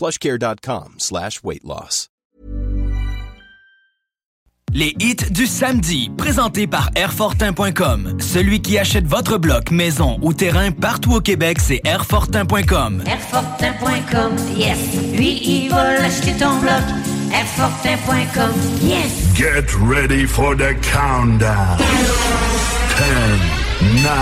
plushcare.com slash weight loss. Les hits du samedi, présentés par Airfortin.com. Celui qui achète votre bloc, maison ou terrain partout au Québec, c'est Airfortin.com. Airfortin.com, yes. Lui, il va l'acheter ton bloc. Airfortin.com, yes. Get ready for the countdown. 10, 9,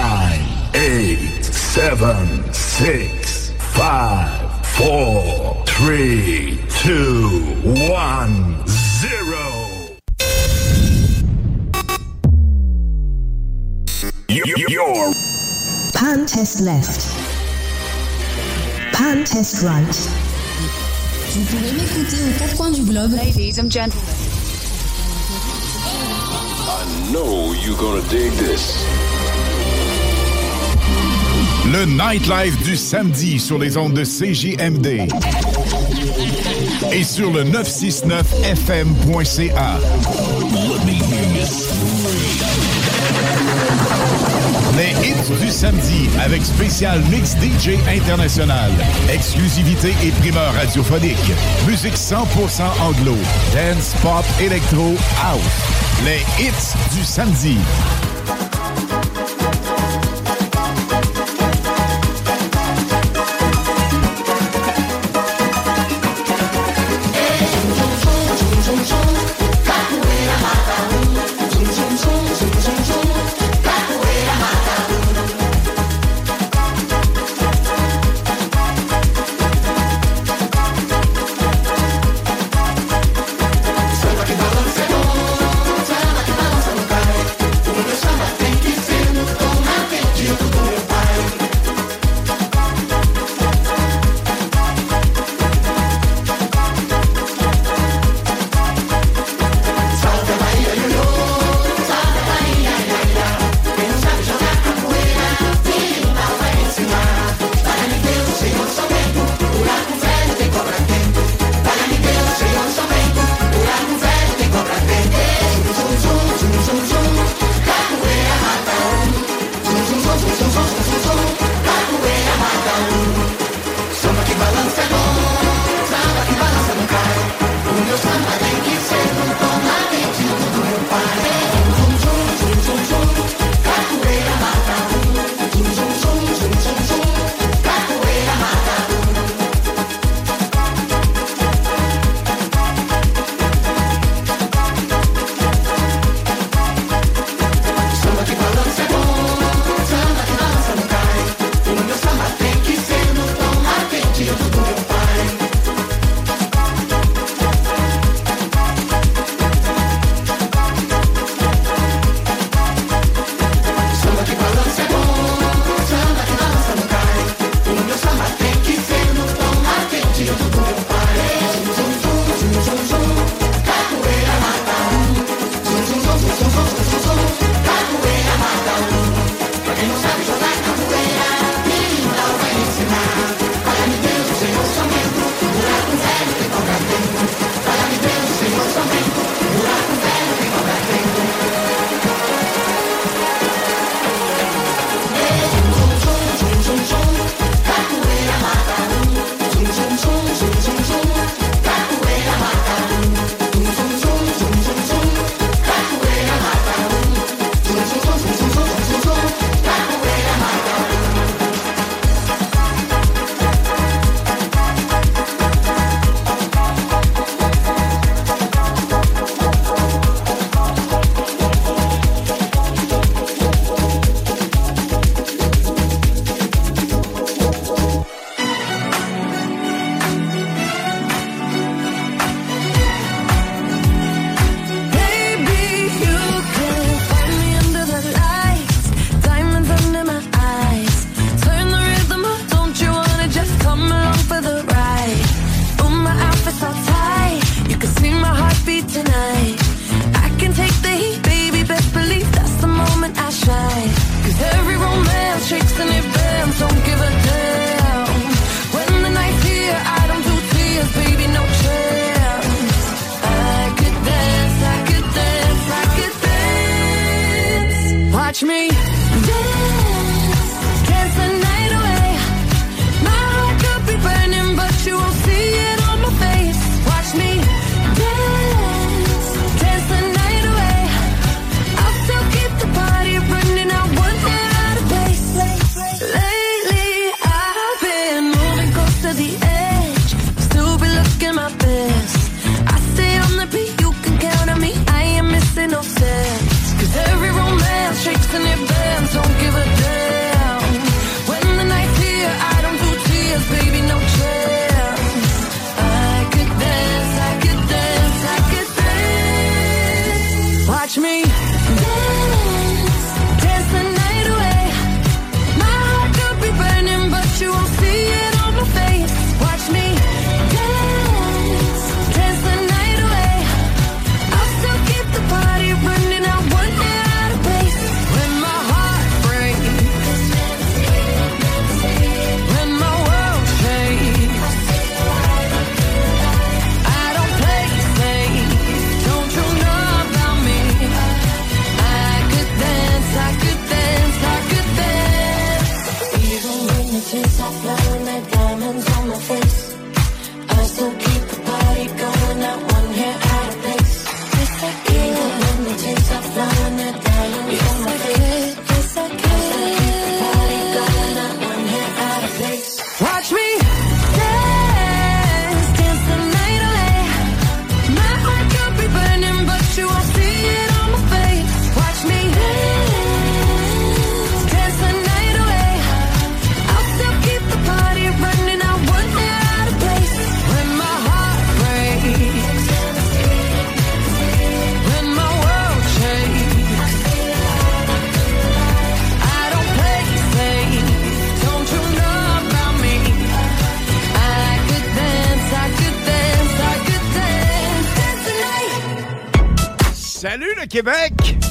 8, 7, 6, 5, 4, 3, 2, 1, 0. You're Pan test left. Pan test right. Vous pouvez m'écouter aux quatre coins du globe. Ladies and gentlemen. I know you're gonna dig this. Le nightlife du samedi sur les ondes de CJMD et sur le 969fm.ca. Les hits du samedi avec spécial mix DJ international. Exclusivité et primeur radiophonique. Musique 100% anglo. Dance, pop, électro, house. Les hits du samedi.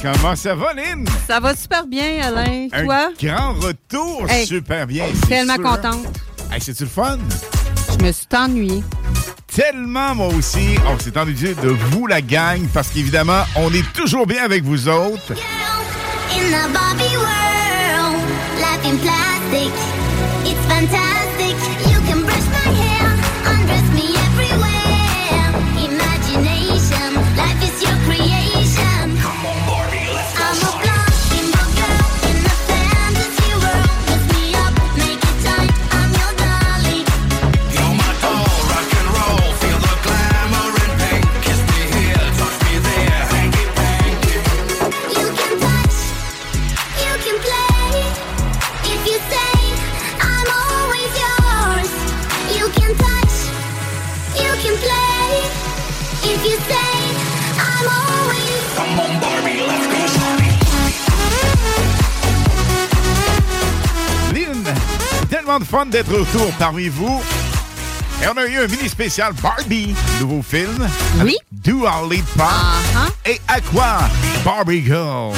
Comment ça va, Lynn? Ça va super bien, Alain. Un Toi? Grand retour, super bien. Tellement contente. Hey, C'est-tu le fun? Je me suis ennuyée. Tellement, moi aussi. On s'est ennuyé de vous, la gang, parce qu'évidemment, on est toujours bien avec vous autres. Girl, in the world, plastic, it's fantastic. grande fun d'être autour parmi vous. Et on a eu un mini spécial Barbie, nouveau film. Oui. Dua Lipa uh et Aqua, Barbie Girl.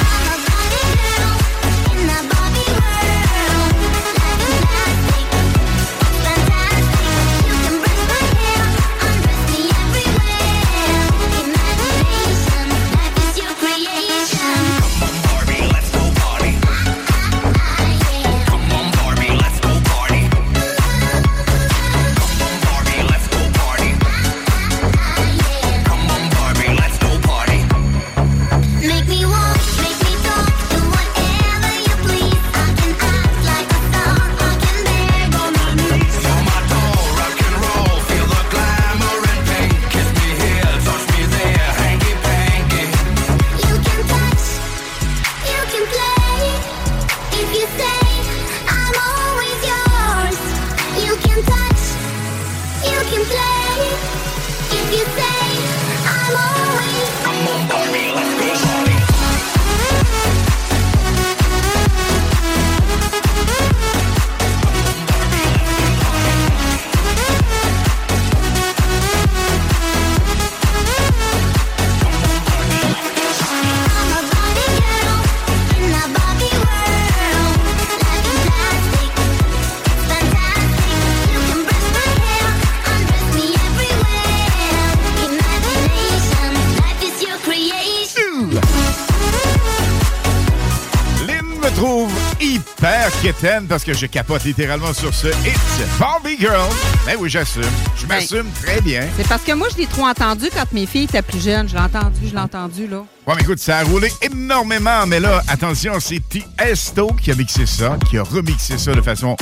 parce que je capote littéralement sur ce hit. Barbie Girl. Ben oui, j'assume. Je ben, m'assume très bien. C'est parce que moi, je l'ai trop entendu quand mes filles étaient plus jeunes. Je l'ai entendu, je l'ai entendu, là. Ouais, mais écoute, ça a roulé énormément, mais là, attention, c'est Tiesto qui a mixé ça, qui a remixé ça de façon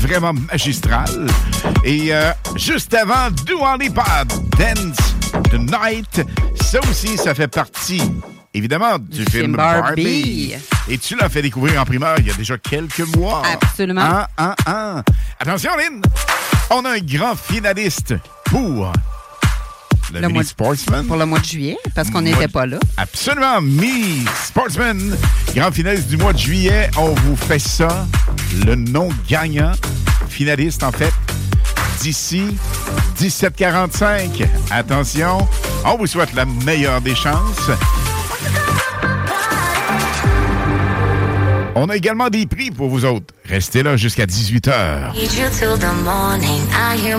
vraiment magistrale. Et euh, juste avant, Do On Dance the Night, ça aussi, ça fait partie évidemment, du, film, film Barbie. Barbie. Et tu l'as fait découvrir en primeur il y a déjà quelques mois. Absolument. Un, un, un. Attention, Lynn, on a un grand finaliste pour le, Le mois de- Sportsman. Pour le mois de juillet, parce qu'on n'était pas là. Absolument. Me Sportsman, grand finaliste du mois de juillet. On vous fait ça. Le nom gagnant, finaliste en fait, d'ici 17h45. Attention, on vous souhaite la meilleure des chances. On a également des prix pour vous autres. Restez là jusqu'à 18h. Need you till the morning. I hear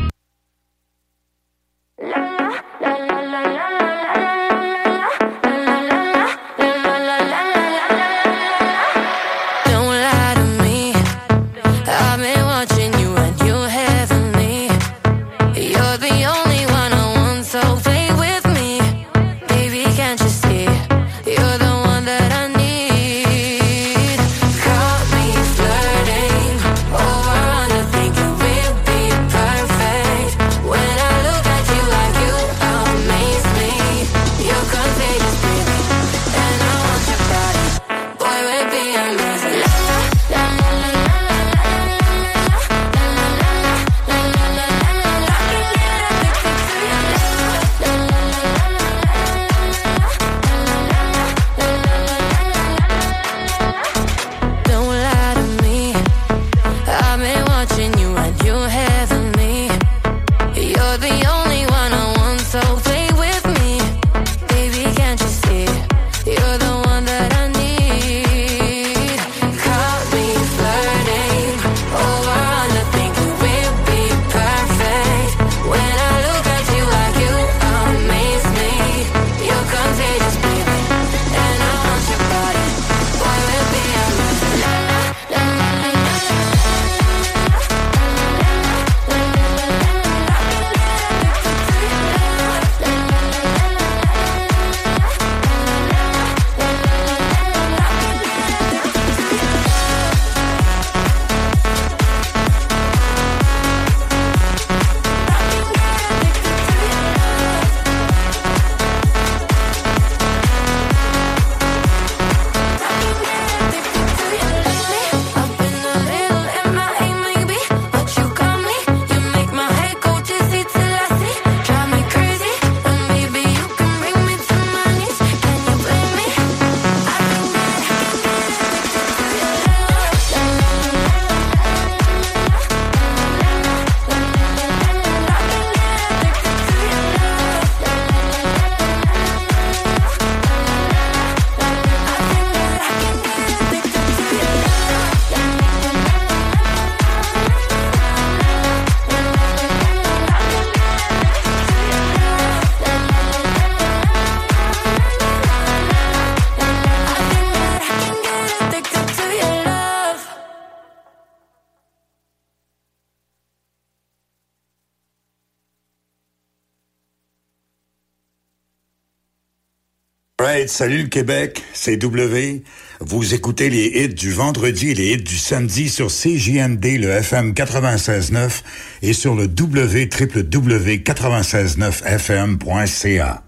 Salut le Québec, c'est W. Vous écoutez les hits du vendredi et les hits du samedi sur CJMD, le FM 96.9 et sur le www.969fm.ca.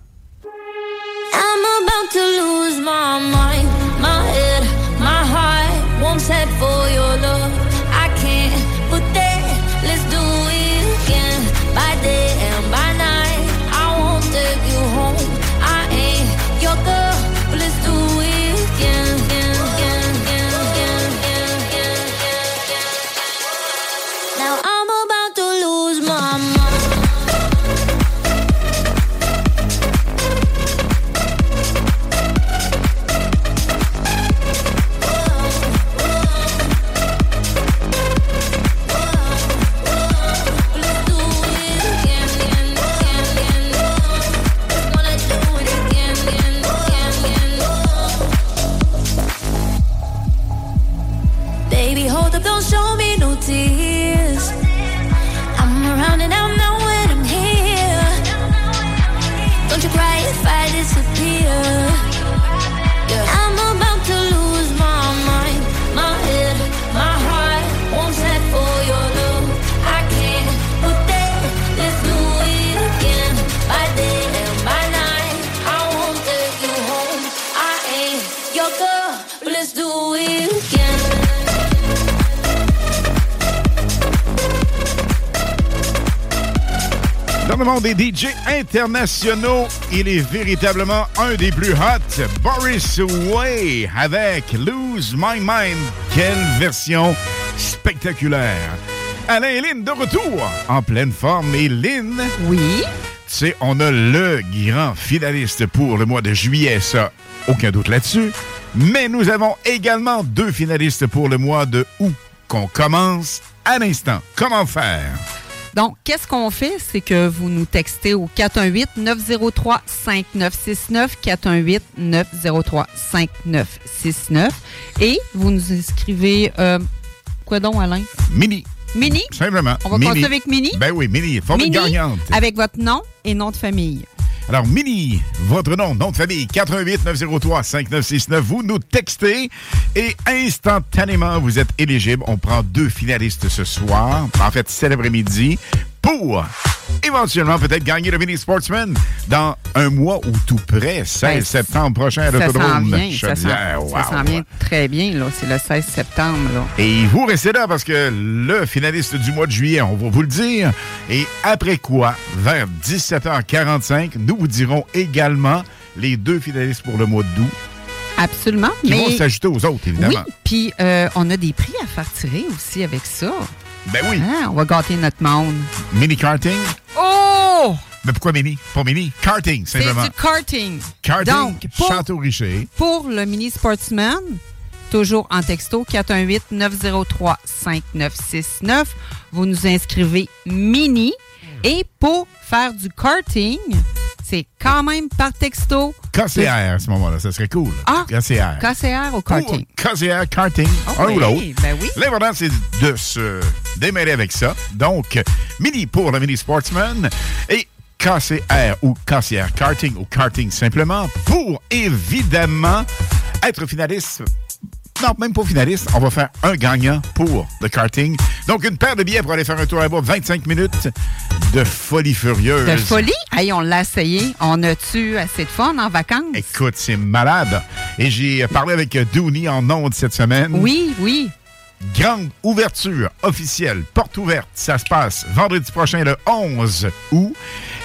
Monde des DJ internationaux, il est véritablement un des plus hot, Boris Way, avec Lose My Mind. Quelle version spectaculaire! Alain et Lynn de retour, en pleine forme. Et Lynn... Oui? Tu sais, on a le grand finaliste pour le mois de juillet, ça, aucun doute là-dessus. Mais nous avons également deux finalistes pour le mois de août, qu'on commence à l'instant. Comment faire? Donc, qu'est-ce qu'on fait? C'est que vous nous textez au 418-903-5969, 418-903-5969, et vous nous inscrivez, euh, quoi donc, Alain? Mini. Mini? Simplement. On va Mini. commencer avec Mini? Ben oui, Mini. Formule Mini, gagnante. avec votre nom et nom de famille. Alors, Mini, votre nom, nom de famille, 88 903 5969. Vous nous textez et instantanément, vous êtes éligible. On prend deux finalistes ce soir, en fait, cet après-midi, pour éventuellement peut-être gagner le Mini Sportsman dans un mois ou tout près, 16 Ben, septembre prochain à l'autodrome ça s'en Wow. vient très bien, là. C'est le 16 septembre, là. Et vous restez là parce que le finaliste du mois de juillet, on va vous le dire. Et après quoi, vers 17h45, nous vous dirons également les deux finalistes pour le mois d'août Absolument. qui mais... vont s'ajouter aux autres, Oui, évidemment. puis euh, on a des prix à faire tirer aussi avec ça. Ben oui. Hein, on va gâter notre monde. Mini karting. Oh! Mais pourquoi mini? Pas mini? Karting, C'est simplement. du karting. Karting, Donc, pour, Château Richer. pour le mini sportsman, toujours en texto 418-903-5969, vous nous inscrivez mini. Et pour faire du karting, c'est quand même par texto. KCR à ce moment-là, ça serait cool. Ah, KCR. KCR au karting. Pour KCR, karting, Ah un oui, ou l'autre. ben oui. L'important, c'est de se démêler avec ça. Donc, mini pour le mini sportsman et KCR ou KCR karting ou karting simplement pour évidemment être finaliste. Non, même pas finaliste. On va faire un gagnant pour le karting. Donc, une paire de billets pour aller faire un tour là-bas. 25 minutes de folie furieuse. De folie? Hey, on l'a essayé. On a-tu assez de fun en vacances? Écoute, c'est malade. Et j'ai parlé avec Dooney en ondes cette semaine. Oui, oui. Grande ouverture officielle, porte ouverte. Ça se passe vendredi prochain, le 11 août.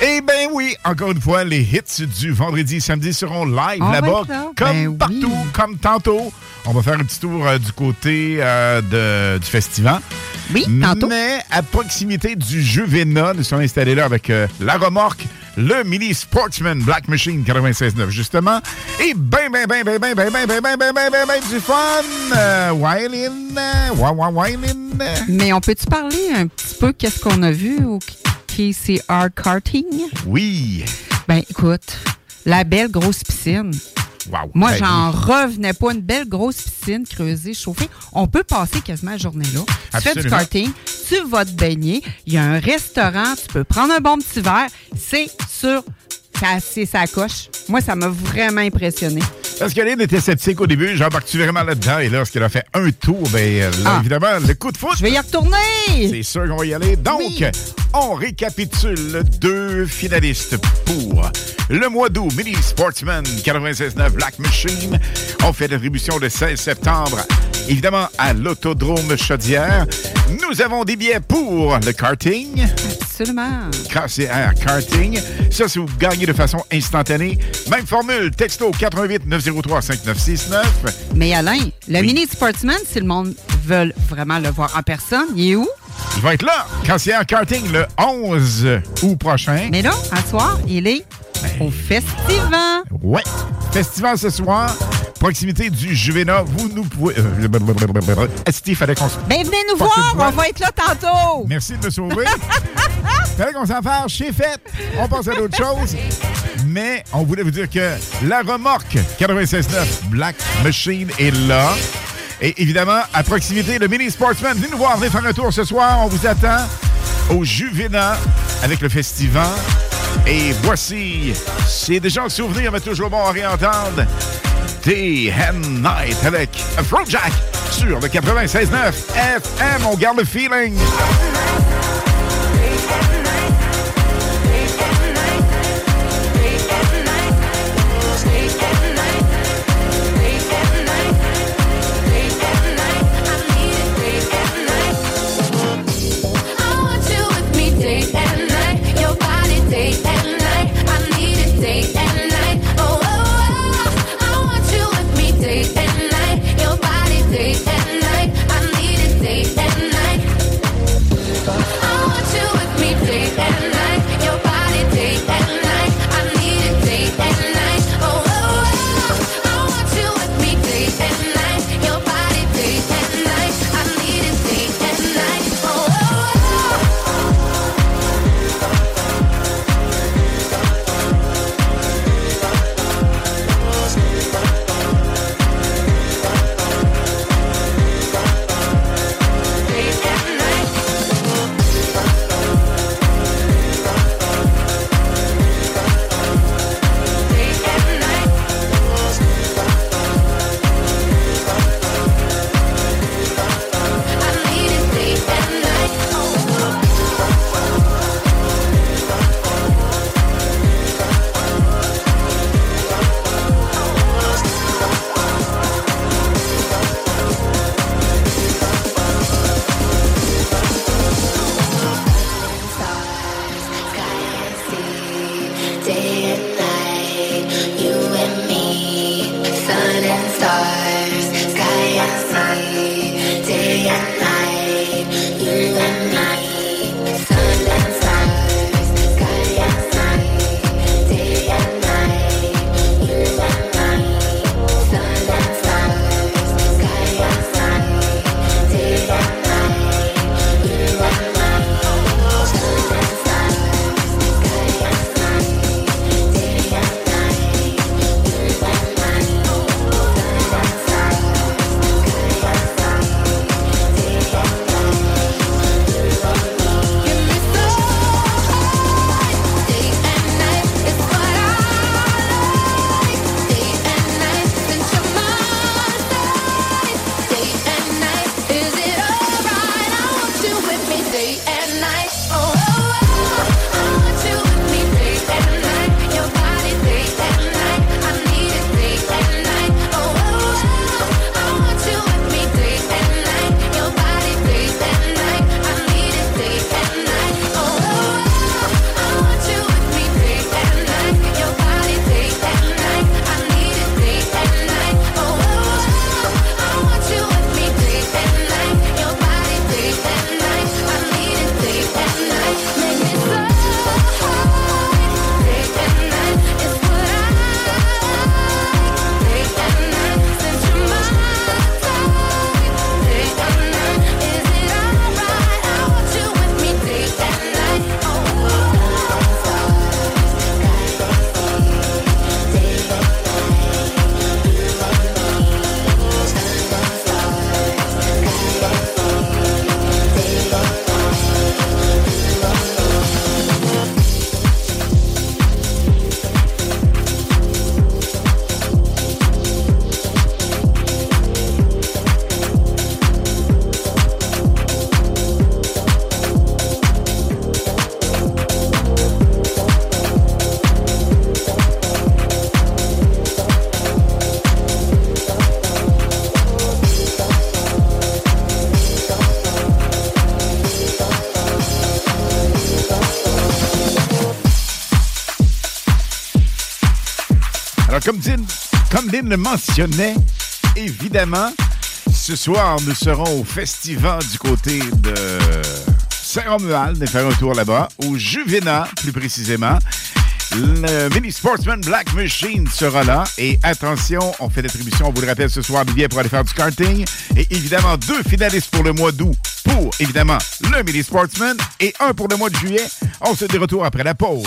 Et ben oui, encore une fois, les hits du vendredi samedi seront live là-bas, là. comme Ben partout, comme tantôt. On va faire un petit tour euh, du côté euh, de- du festival. Oui, tantôt. Mais à proximité du jeu Vena, nous sommes installés là avec euh, la remorque, le Mini Sportsman Black Machine 96.9, justement. Et ben, ben, ben, ben, ben, ben, ben, ben, ben, ben, ben, ben, ben, du fun. Euh, Wylin, euh, Wylin. euh. Mais on peut-tu parler un petit peu qu'est-ce qu'on a vu au KCR Karting? Oui. Ben, écoute, la belle grosse piscine. Wow. Moi, Ben j'en revenais pas. Une belle grosse piscine creusée, chauffée. On peut passer quasiment la journée là. Tu fais du karting, tu vas te baigner. Il y a un restaurant, tu peux prendre un bon petit verre. C'est sur c'est sa coche. Moi, ça m'a vraiment impressionné. Parce que Lynn était sceptique au début, j'embarque-tu vraiment là-dedans? Et lorsqu'elle a fait un tour, ben, euh, là, Ah. évidemment, le coup de foot. Je vais y retourner! C'est sûr qu'on va y aller. Donc, Oui. on récapitule deux finalistes pour le mois d'août. Mini Sportsman 96.9 Black Machine. On fait l'attribution le 16 septembre, évidemment, à l'Autodrome Chaudière. Nous avons des billets pour le karting. Absolument. KCR Karting. Ça, si vous gagnez de façon instantanée. Même formule, texto 88 903 5969. Mais Alain, le mini sportsman, si le monde veut vraiment le voir en personne, il est où? Il va être là, KCR Karting, le 11 août prochain. Mais là, à soir, il est au festival. Ouais. Festival ce soir. Proximité du Juvena. Vous nous pouvez. Euh, Esti, fallait qu'on se. Ben, venez nous voir, on va être là tantôt. Merci de me sauver. fallait qu'on s'en fasse. Chez fait. On passe à d'autres choses. Mais on voulait vous dire que la remorque 96.9 Black Machine est là. Et évidemment, à proximité, le Mini Sportsman. Venez nous voir, venez faire un tour ce soir. On vous attend au Juvena avec le festival. Et voici, c'est déjà un souvenir, mais toujours bon à réentendre. Day and Night avec Afrojack sur le 96.9 FM. On garde le feeling. Comme Lynn le mentionnait, évidemment, ce soir, nous serons au festival du côté de Saint-Romuald, de faire un tour là-bas, au Juvena, plus précisément. Le Mini Sportsman Black Machine sera là. Et attention, on fait l'attribution, on vous le rappelle ce soir, billets pour aller faire du karting. Et évidemment, deux finalistes pour le mois d'août pour, évidemment, le Mini Sportsman. Et un pour le mois de juillet. On se dit retour après la pause.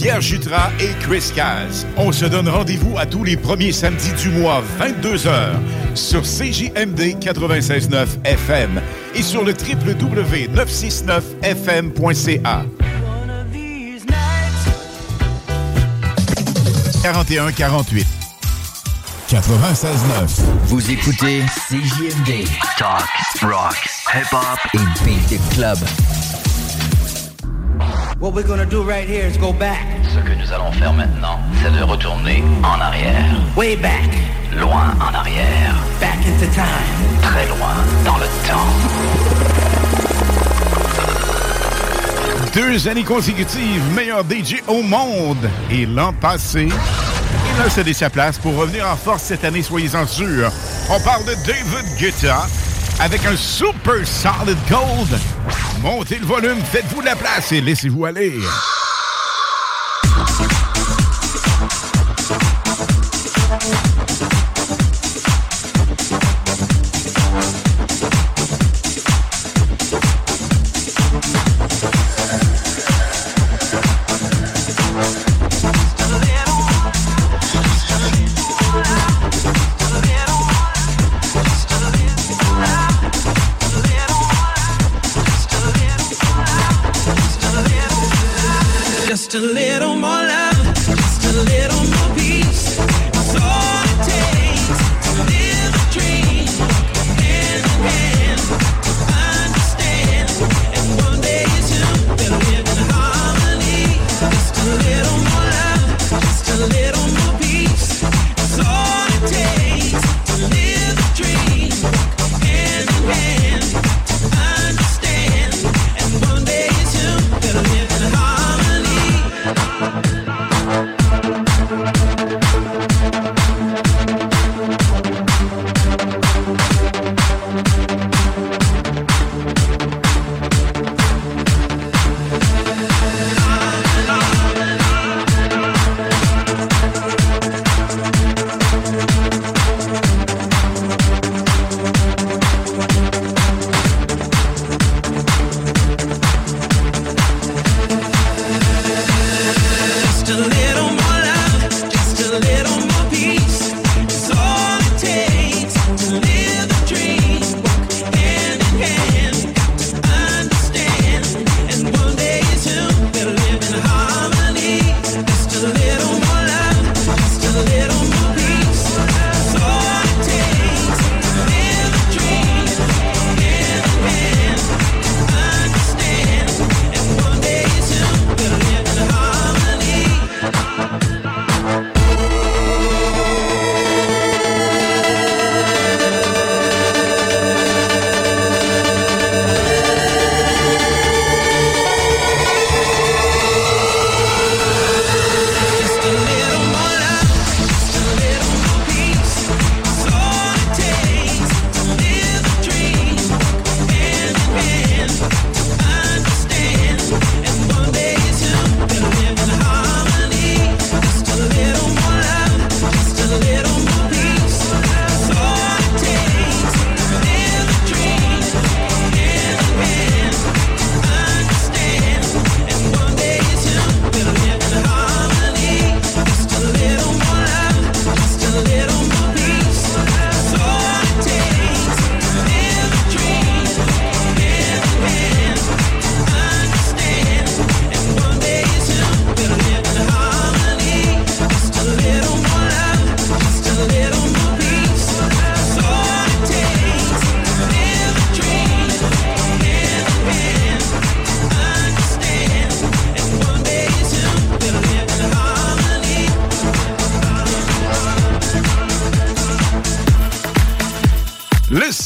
Pierre Jutras et Chris Caz. On se donne rendez-vous à tous les premiers samedis du mois, 22h, sur CJMD 96.9 FM et sur le www.969fm.ca. 41 48 96.9 Vous écoutez CJMD. Talk, rock, hip-hop et beat club. What we're gonna do right here is go back. Ce que nous allons faire maintenant, c'est de retourner en arrière. Way back. Loin en arrière. Back into time. Très loin dans le temps. Deux années consécutives, meilleur DJ au monde. Et l'an passé, il a cédé sa place pour revenir en force cette année, soyez-en sûrs. On parle de David Guetta avec un super solid gold. Montez le volume, faites-vous de la place et laissez-vous aller. A little more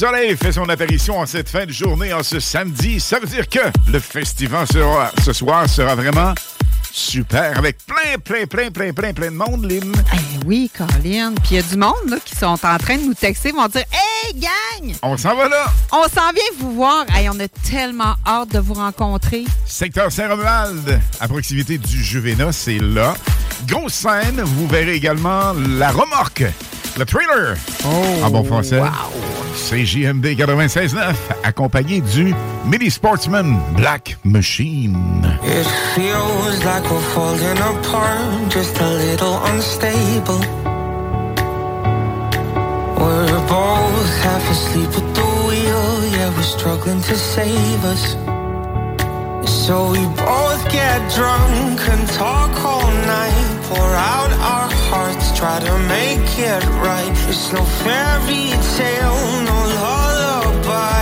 soleil fait son apparition en cette fin de journée, en ce samedi. Ça veut dire que le festival sera, ce soir sera vraiment super avec plein, plein, plein, plein, plein, plein de monde, Lynn. Eh oui, Colin. Puis il y a du monde là, qui sont en train de nous texter, vont dire Hey, gang! On s'en va là. On s'en vient vous voir. Hey, on a tellement hâte de vous rencontrer. Secteur Saint-Romuald, à proximité du Juvena, c'est là. Grosse scène, vous verrez également la remorque, le trailer. Oh, en bon français. CJMD 96.9, accompagné du Mini Sportsman Black Machine. It feels like we're falling apart, just a little unstable. We're both half asleep at the wheel, yeah, we're struggling to save us. So we both get drunk and talk all night, pour out our hearts, try to make it right. It's no fairy tale, no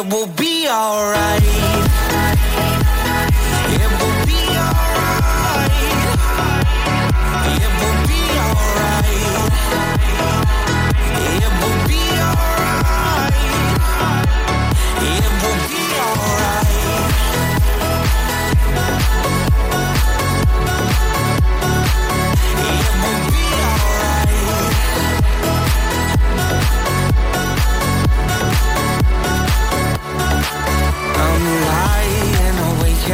it will be alright.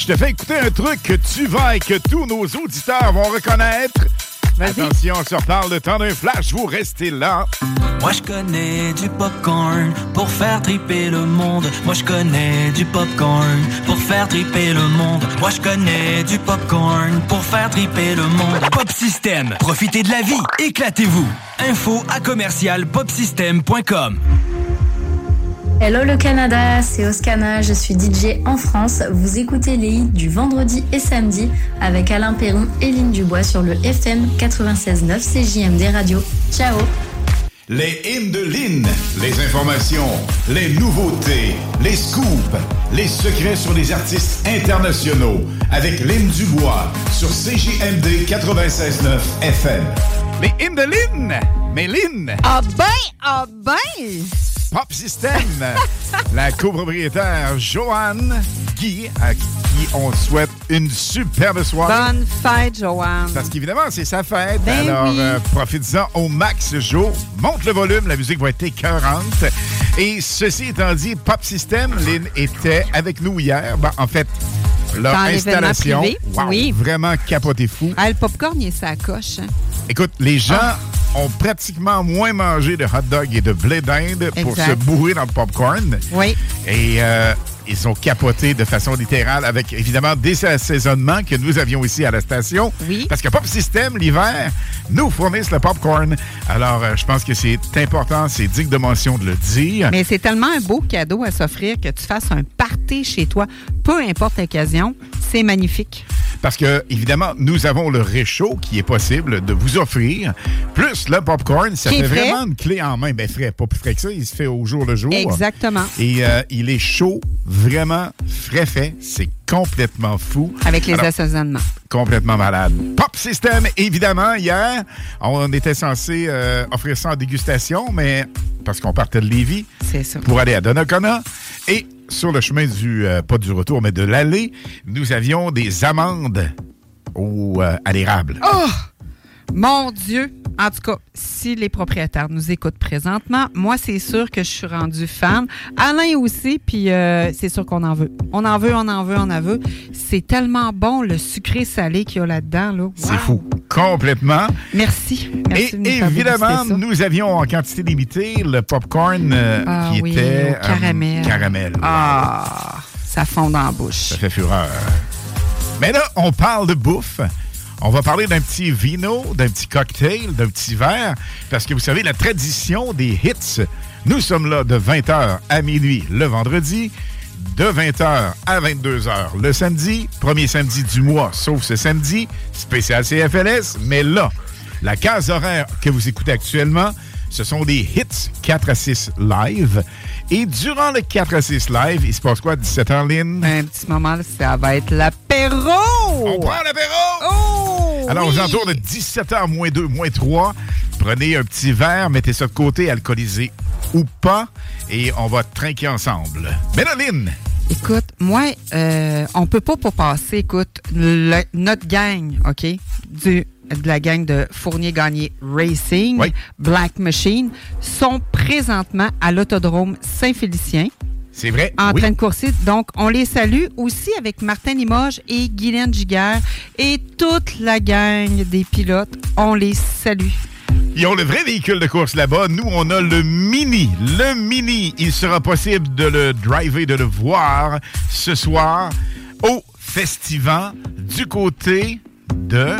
Je te fais écouter un truc que tu vas et que tous nos auditeurs vont reconnaître. Attention, on se reparle le temps d'un flash, vous restez là. Moi je connais du popcorn pour faire triper le monde. Moi je connais du popcorn pour faire triper le monde. Moi je connais du popcorn pour faire triper le monde. Pop System, profitez de la vie, éclatez-vous. Info à commercial popsystem.com. Hello le Canada, c'est Oscana, je suis DJ en France. Vous écoutez les hits du vendredi et samedi avec Alain Perron et Lynn Dubois sur le FM 96.9 CJMD Radio. Ciao Les hymnes de Lynn, les informations, les nouveautés, les scoops, les secrets sur les artistes internationaux avec Lynn Dubois sur CJMD 96.9 FM. Les hymnes de Lynn! Mais Lynn! Ah ben, ah ben! Pop System, la copropriétaire Joanne Guy, à qui on souhaite une superbe soirée. Bonne fête, Joanne. Parce qu'évidemment, c'est sa fête. Ben Alors, oui. euh, profites-en au max, Joe. Monte le volume, la musique va être écœurante. Et ceci étant dit, Pop System, Lynn était avec nous hier. Ben, en fait, leur Dans installation. privé, wow, oui. Vraiment capoté fou. Ah, le popcorn, il est sa coche. hein. Écoute, les gens Ah. Ont pratiquement moins mangé de hot dog et de blé d'Inde pour se bourrer dans le popcorn. Oui. Et euh, ils ont capoté de façon littérale avec évidemment des assaisonnements que nous avions ici à la station. Oui. Parce que Pop System, l'hiver, nous fournissent le popcorn. Alors, euh, je pense que c'est important, c'est digne de mention de le dire. Mais c'est tellement un beau cadeau à s'offrir que tu fasses un party chez toi, peu importe l'occasion. C'est magnifique. Parce que, évidemment, nous avons le réchaud qui est possible de vous offrir. Plus le popcorn, ça fait frais. vraiment une clé en main. Ben, frais, pas plus frais que ça, il se fait au jour le jour. Exactement. Et euh, il est chaud, vraiment frais fait. C'est complètement fou. Avec les Alors, assaisonnements. Complètement malade. Pop System, évidemment, hier, on était censé euh, offrir ça en dégustation, mais parce qu'on partait de Lévis C'est ça. pour aller à Donnacona. Et sur le chemin du, euh, pas du retour, mais de l'aller, nous avions des amandes au, euh, à l'érable. Oh! Mon Dieu! En tout cas, si les propriétaires nous écoutent présentement, moi, c'est sûr que je suis rendu fan. Alain aussi, puis euh, c'est sûr qu'on en veut. On en veut, on en veut, on en veut. C'est tellement bon, le sucré-salé qu'il y a là-dedans. Là. C'est fou. Complètement. Merci. Merci Et évidemment, nous avions en quantité limitée le popcorn euh, Ah qui oui, était au caramel. euh, caramel. Ah, ça fond dans la bouche. Ça fait fureur. Mais là, on parle de bouffe. On va parler d'un petit vino, d'un petit cocktail, d'un petit verre, parce que vous savez, la tradition des hits, nous sommes là de 20h à minuit le vendredi, de 20h à 22h le samedi, premier samedi du mois, sauf ce samedi, spécial CFLS, mais là, la case horaire que vous écoutez actuellement, ce sont des hits 4 à 6 live. Et durant le 4 à 6 live, il se passe quoi à 17h, Lynn? Un petit moment, ça va être l'apéro! On prend l'apéro! Oh! Alors, oui! aux alentours de 17h, moins 2, moins 3, prenez un petit verre, mettez ça de côté, alcoolisé ou pas, et on va trinquer ensemble. Bénoline! Écoute, moi, euh, on peut pas pas passer, écoute, le- notre gang, OK, du, de la gang de Fournier-Gagné Racing, Oui. Black Machine, sont présentement à l'autodrome Saint-Félicien C'est vrai? en oui. train de courser. Donc, on les salue aussi avec Martin Limoges et Guylaine Giguère et toute la gang des pilotes. On les salue. Ils ont le vrai véhicule de course là-bas. Nous, on a le Mini. Le Mini, il sera possible de le driver, de le voir ce soir au Festivant du côté de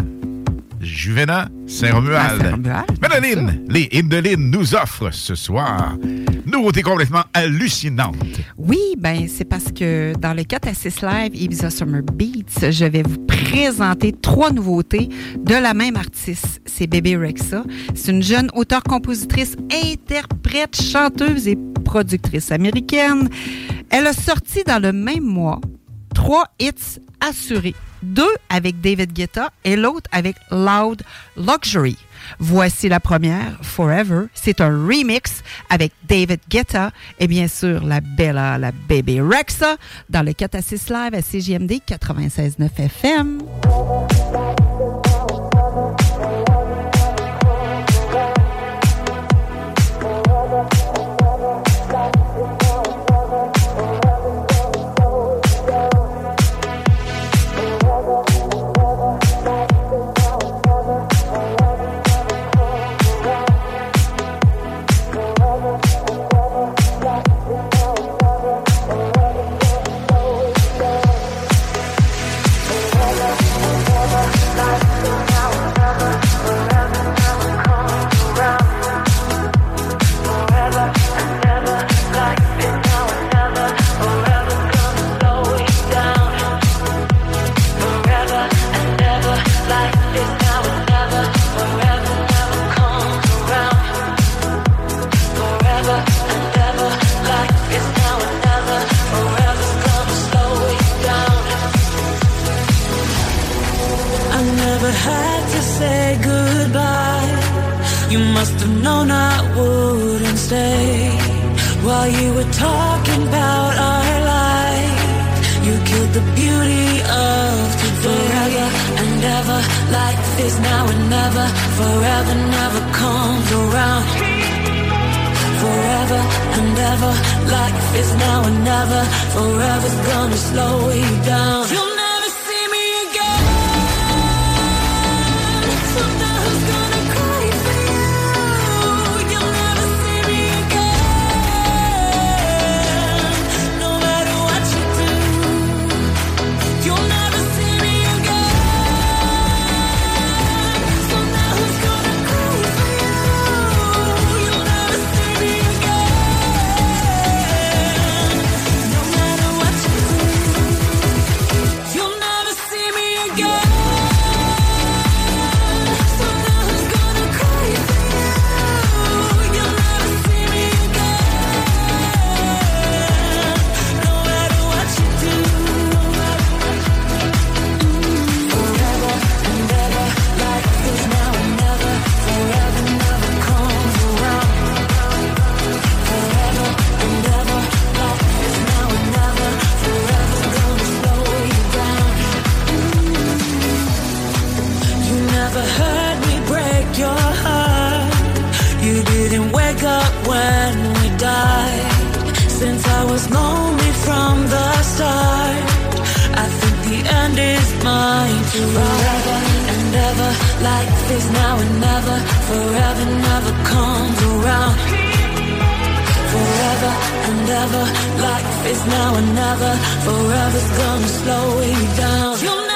Juvena Saint-Romuald. Ah, Saint-Romuald, Madeline, les Indelines nous offrent ce soir nouveauté complètement hallucinante. Oui, ben c'est parce que dans le 4 à 6 Live Ibiza Summer Beats, je vais vous présenter trois nouveautés de la même artiste. C'est Bébé Rexa. C'est une jeune auteure-compositrice, interprète, chanteuse et productrice américaine. Elle a sorti dans le même mois trois hits assurés. Deux avec David Guetta et l'autre avec Loud Luxury. Voici la première, Forever. C'est un remix avec David Guetta et bien sûr la Bella, la Baby Rexa dans le 4 à 6 live à CGMD 96.9 FM. known I wouldn't stay while you were talking about our life. You killed the beauty of today. Forever and ever, life is now and never. Forever never comes around. Forever and ever, life is now and never. Forever's gonna slow you down. Forever and ever, life is now and never. Forever never comes around. Forever and ever, life is now and never. Forever's gonna slow you down.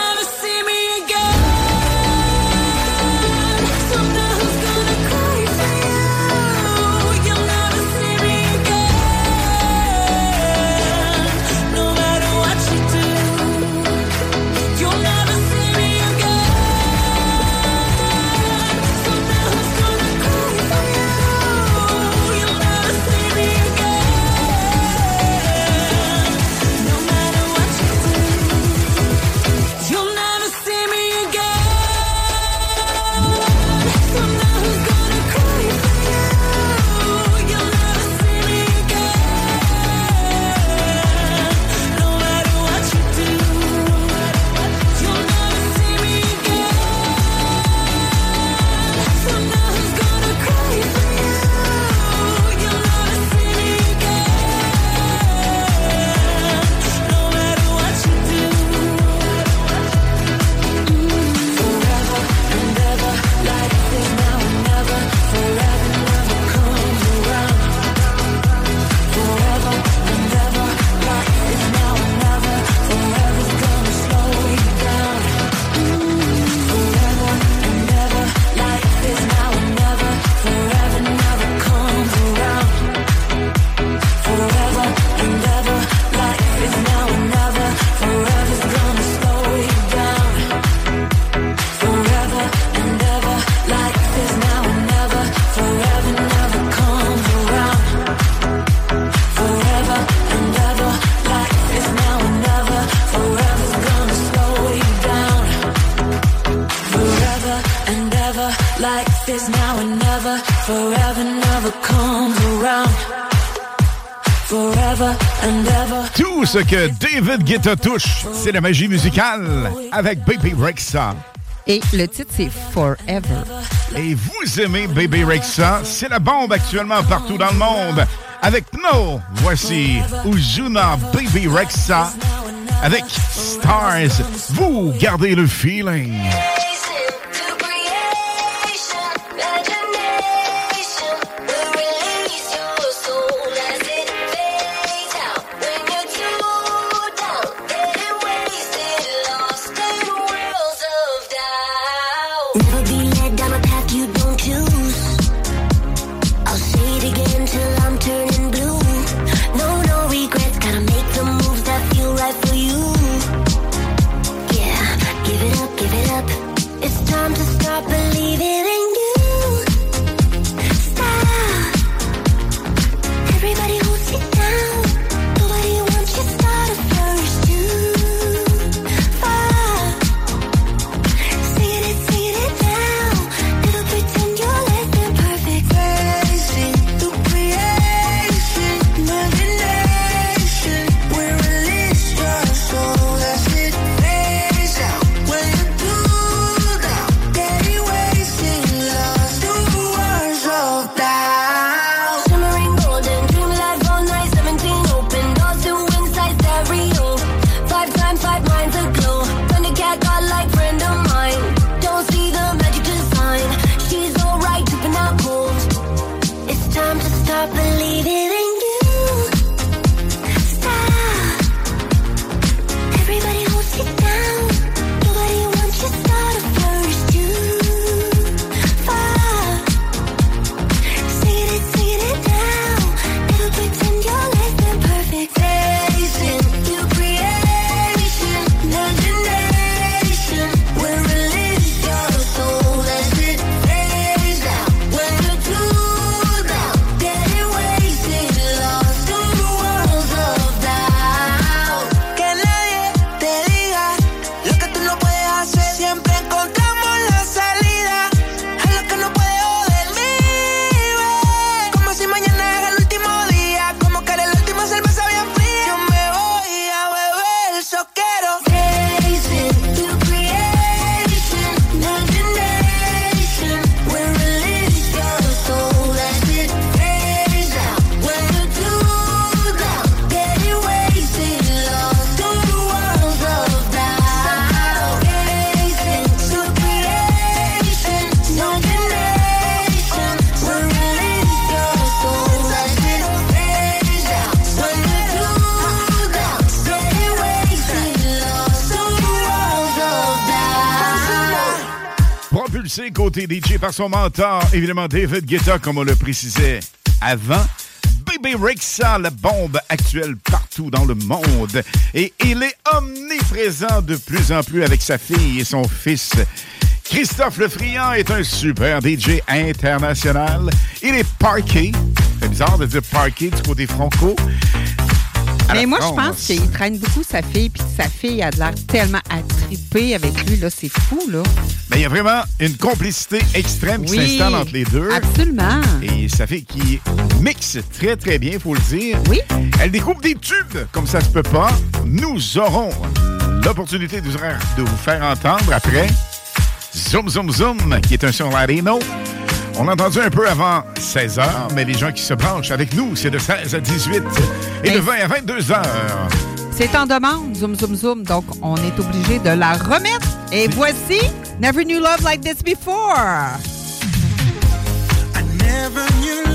ce que David Guetta touche. C'est la magie musicale avec Baby Rexa. Et le titre, c'est Forever. Et vous aimez Baby Rexa? C'est la bombe actuellement partout dans le monde. Avec No, voici Ozuna Baby Rexa avec Stars. Vous gardez le feeling. Son mentor, évidemment David Guetta, comme on le précisait avant. Baby Rexha, la bombe actuelle partout dans le monde. Et il est omniprésent de plus en plus avec sa fille et son fils. Christophe Le Friand est un super DJ international. Il est parké. C'est bizarre de dire parké du côté franco. Mais moi, je pense qu'il traîne beaucoup sa fille, puis que sa fille a de l'air tellement attripée avec lui. là, C'est fou, là. Mais il y a vraiment une complicité extrême qui s'installe entre les deux. Absolument. Et ça fait qu'il mixe très, très bien, faut le dire. Oui. Elle découpe des tubes, comme ça se peut pas. Nous aurons l'opportunité de vous de vous faire entendre après Zoom Zoom Zoom, qui est un son Latino. On l'a entendu un peu avant 16 h, mais les gens qui se branchent avec nous, c'est de 16 à 18 et de Ben, 20 à 22 heures. C'est en demande, zoom, zoom, zoom. Donc, on est obligé de la remettre. Et voici Never Knew Love Like This Before. Never knew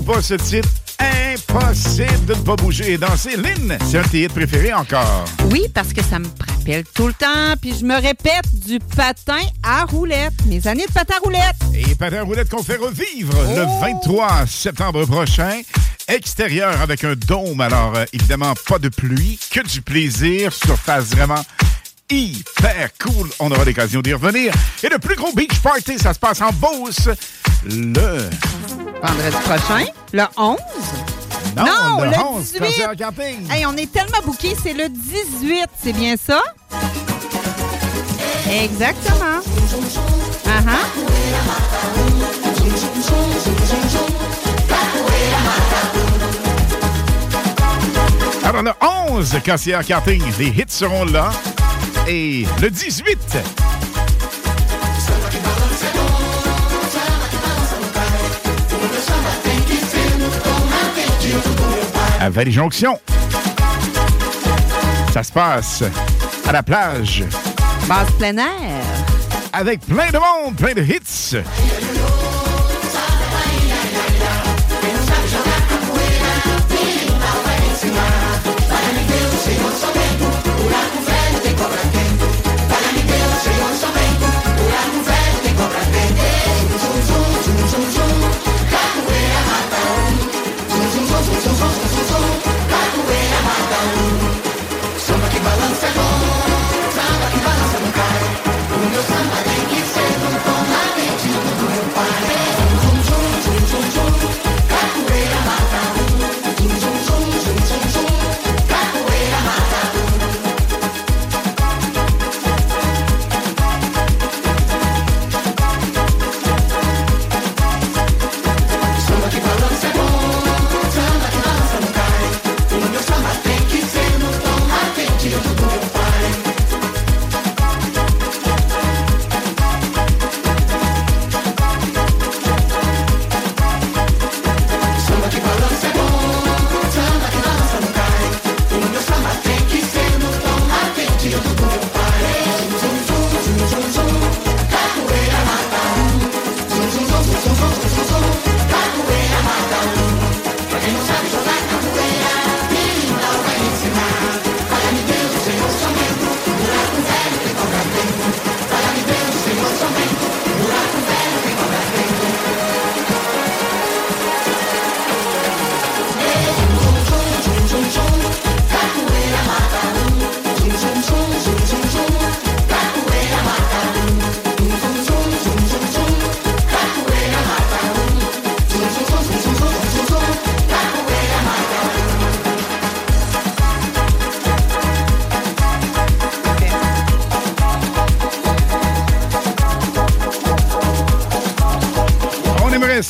ou pas ce titre, impossible de ne pas bouger et danser. Lynn, c'est un de tes hits préférés encore. Oui, parce que ça me rappelle tout le temps, puis je me répète du patin à roulette. Mes années de patin à roulette. Et patin roulette qu'on fait revivre le Oh! 23 septembre prochain. Extérieur avec un dôme. Alors, euh, évidemment, pas de pluie, que du plaisir. Surface vraiment hyper cool. On aura l'occasion d'y revenir. Et le plus gros beach party, ça se passe en Beauce le... Vendredi prochain, le 11. Non, le le 11, 18. Corsair Camping. Hey, on est tellement bouqués, c'est le 18, c'est bien ça? Exactement. Alors, on a 11 cassières karting. Les hits seront là. Et le 18, à Valley-Jonction. Ça se passe à la plage. Base plein air. Avec plein de monde, plein de hits.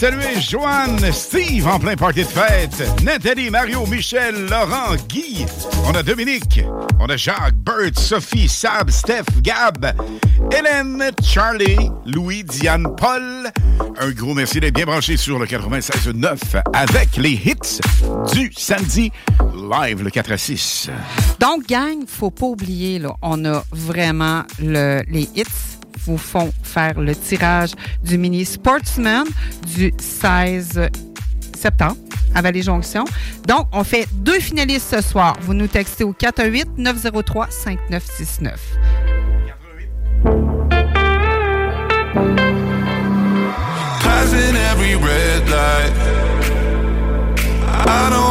Saluer Joanne, Steve en plein party de fête, Nathalie, Mario, Michel, Laurent, Guy. On a Dominique, on a Jacques, Bert, Sophie, Sab, Steph, Gab, Hélène, Charlie, Louis, Diane, Paul. Un gros merci d'être bien branché sur le 96.9 avec les hits du samedi live le 4 à 6. Donc, gang, faut pas oublier, on a vraiment le- les hits vous font faire le tirage du mini Sportsman du 16 septembre à Vallée-Jonction. Donc, on fait deux finalistes ce soir. Vous nous textez au 418-903-5969. Passing every red light. I know.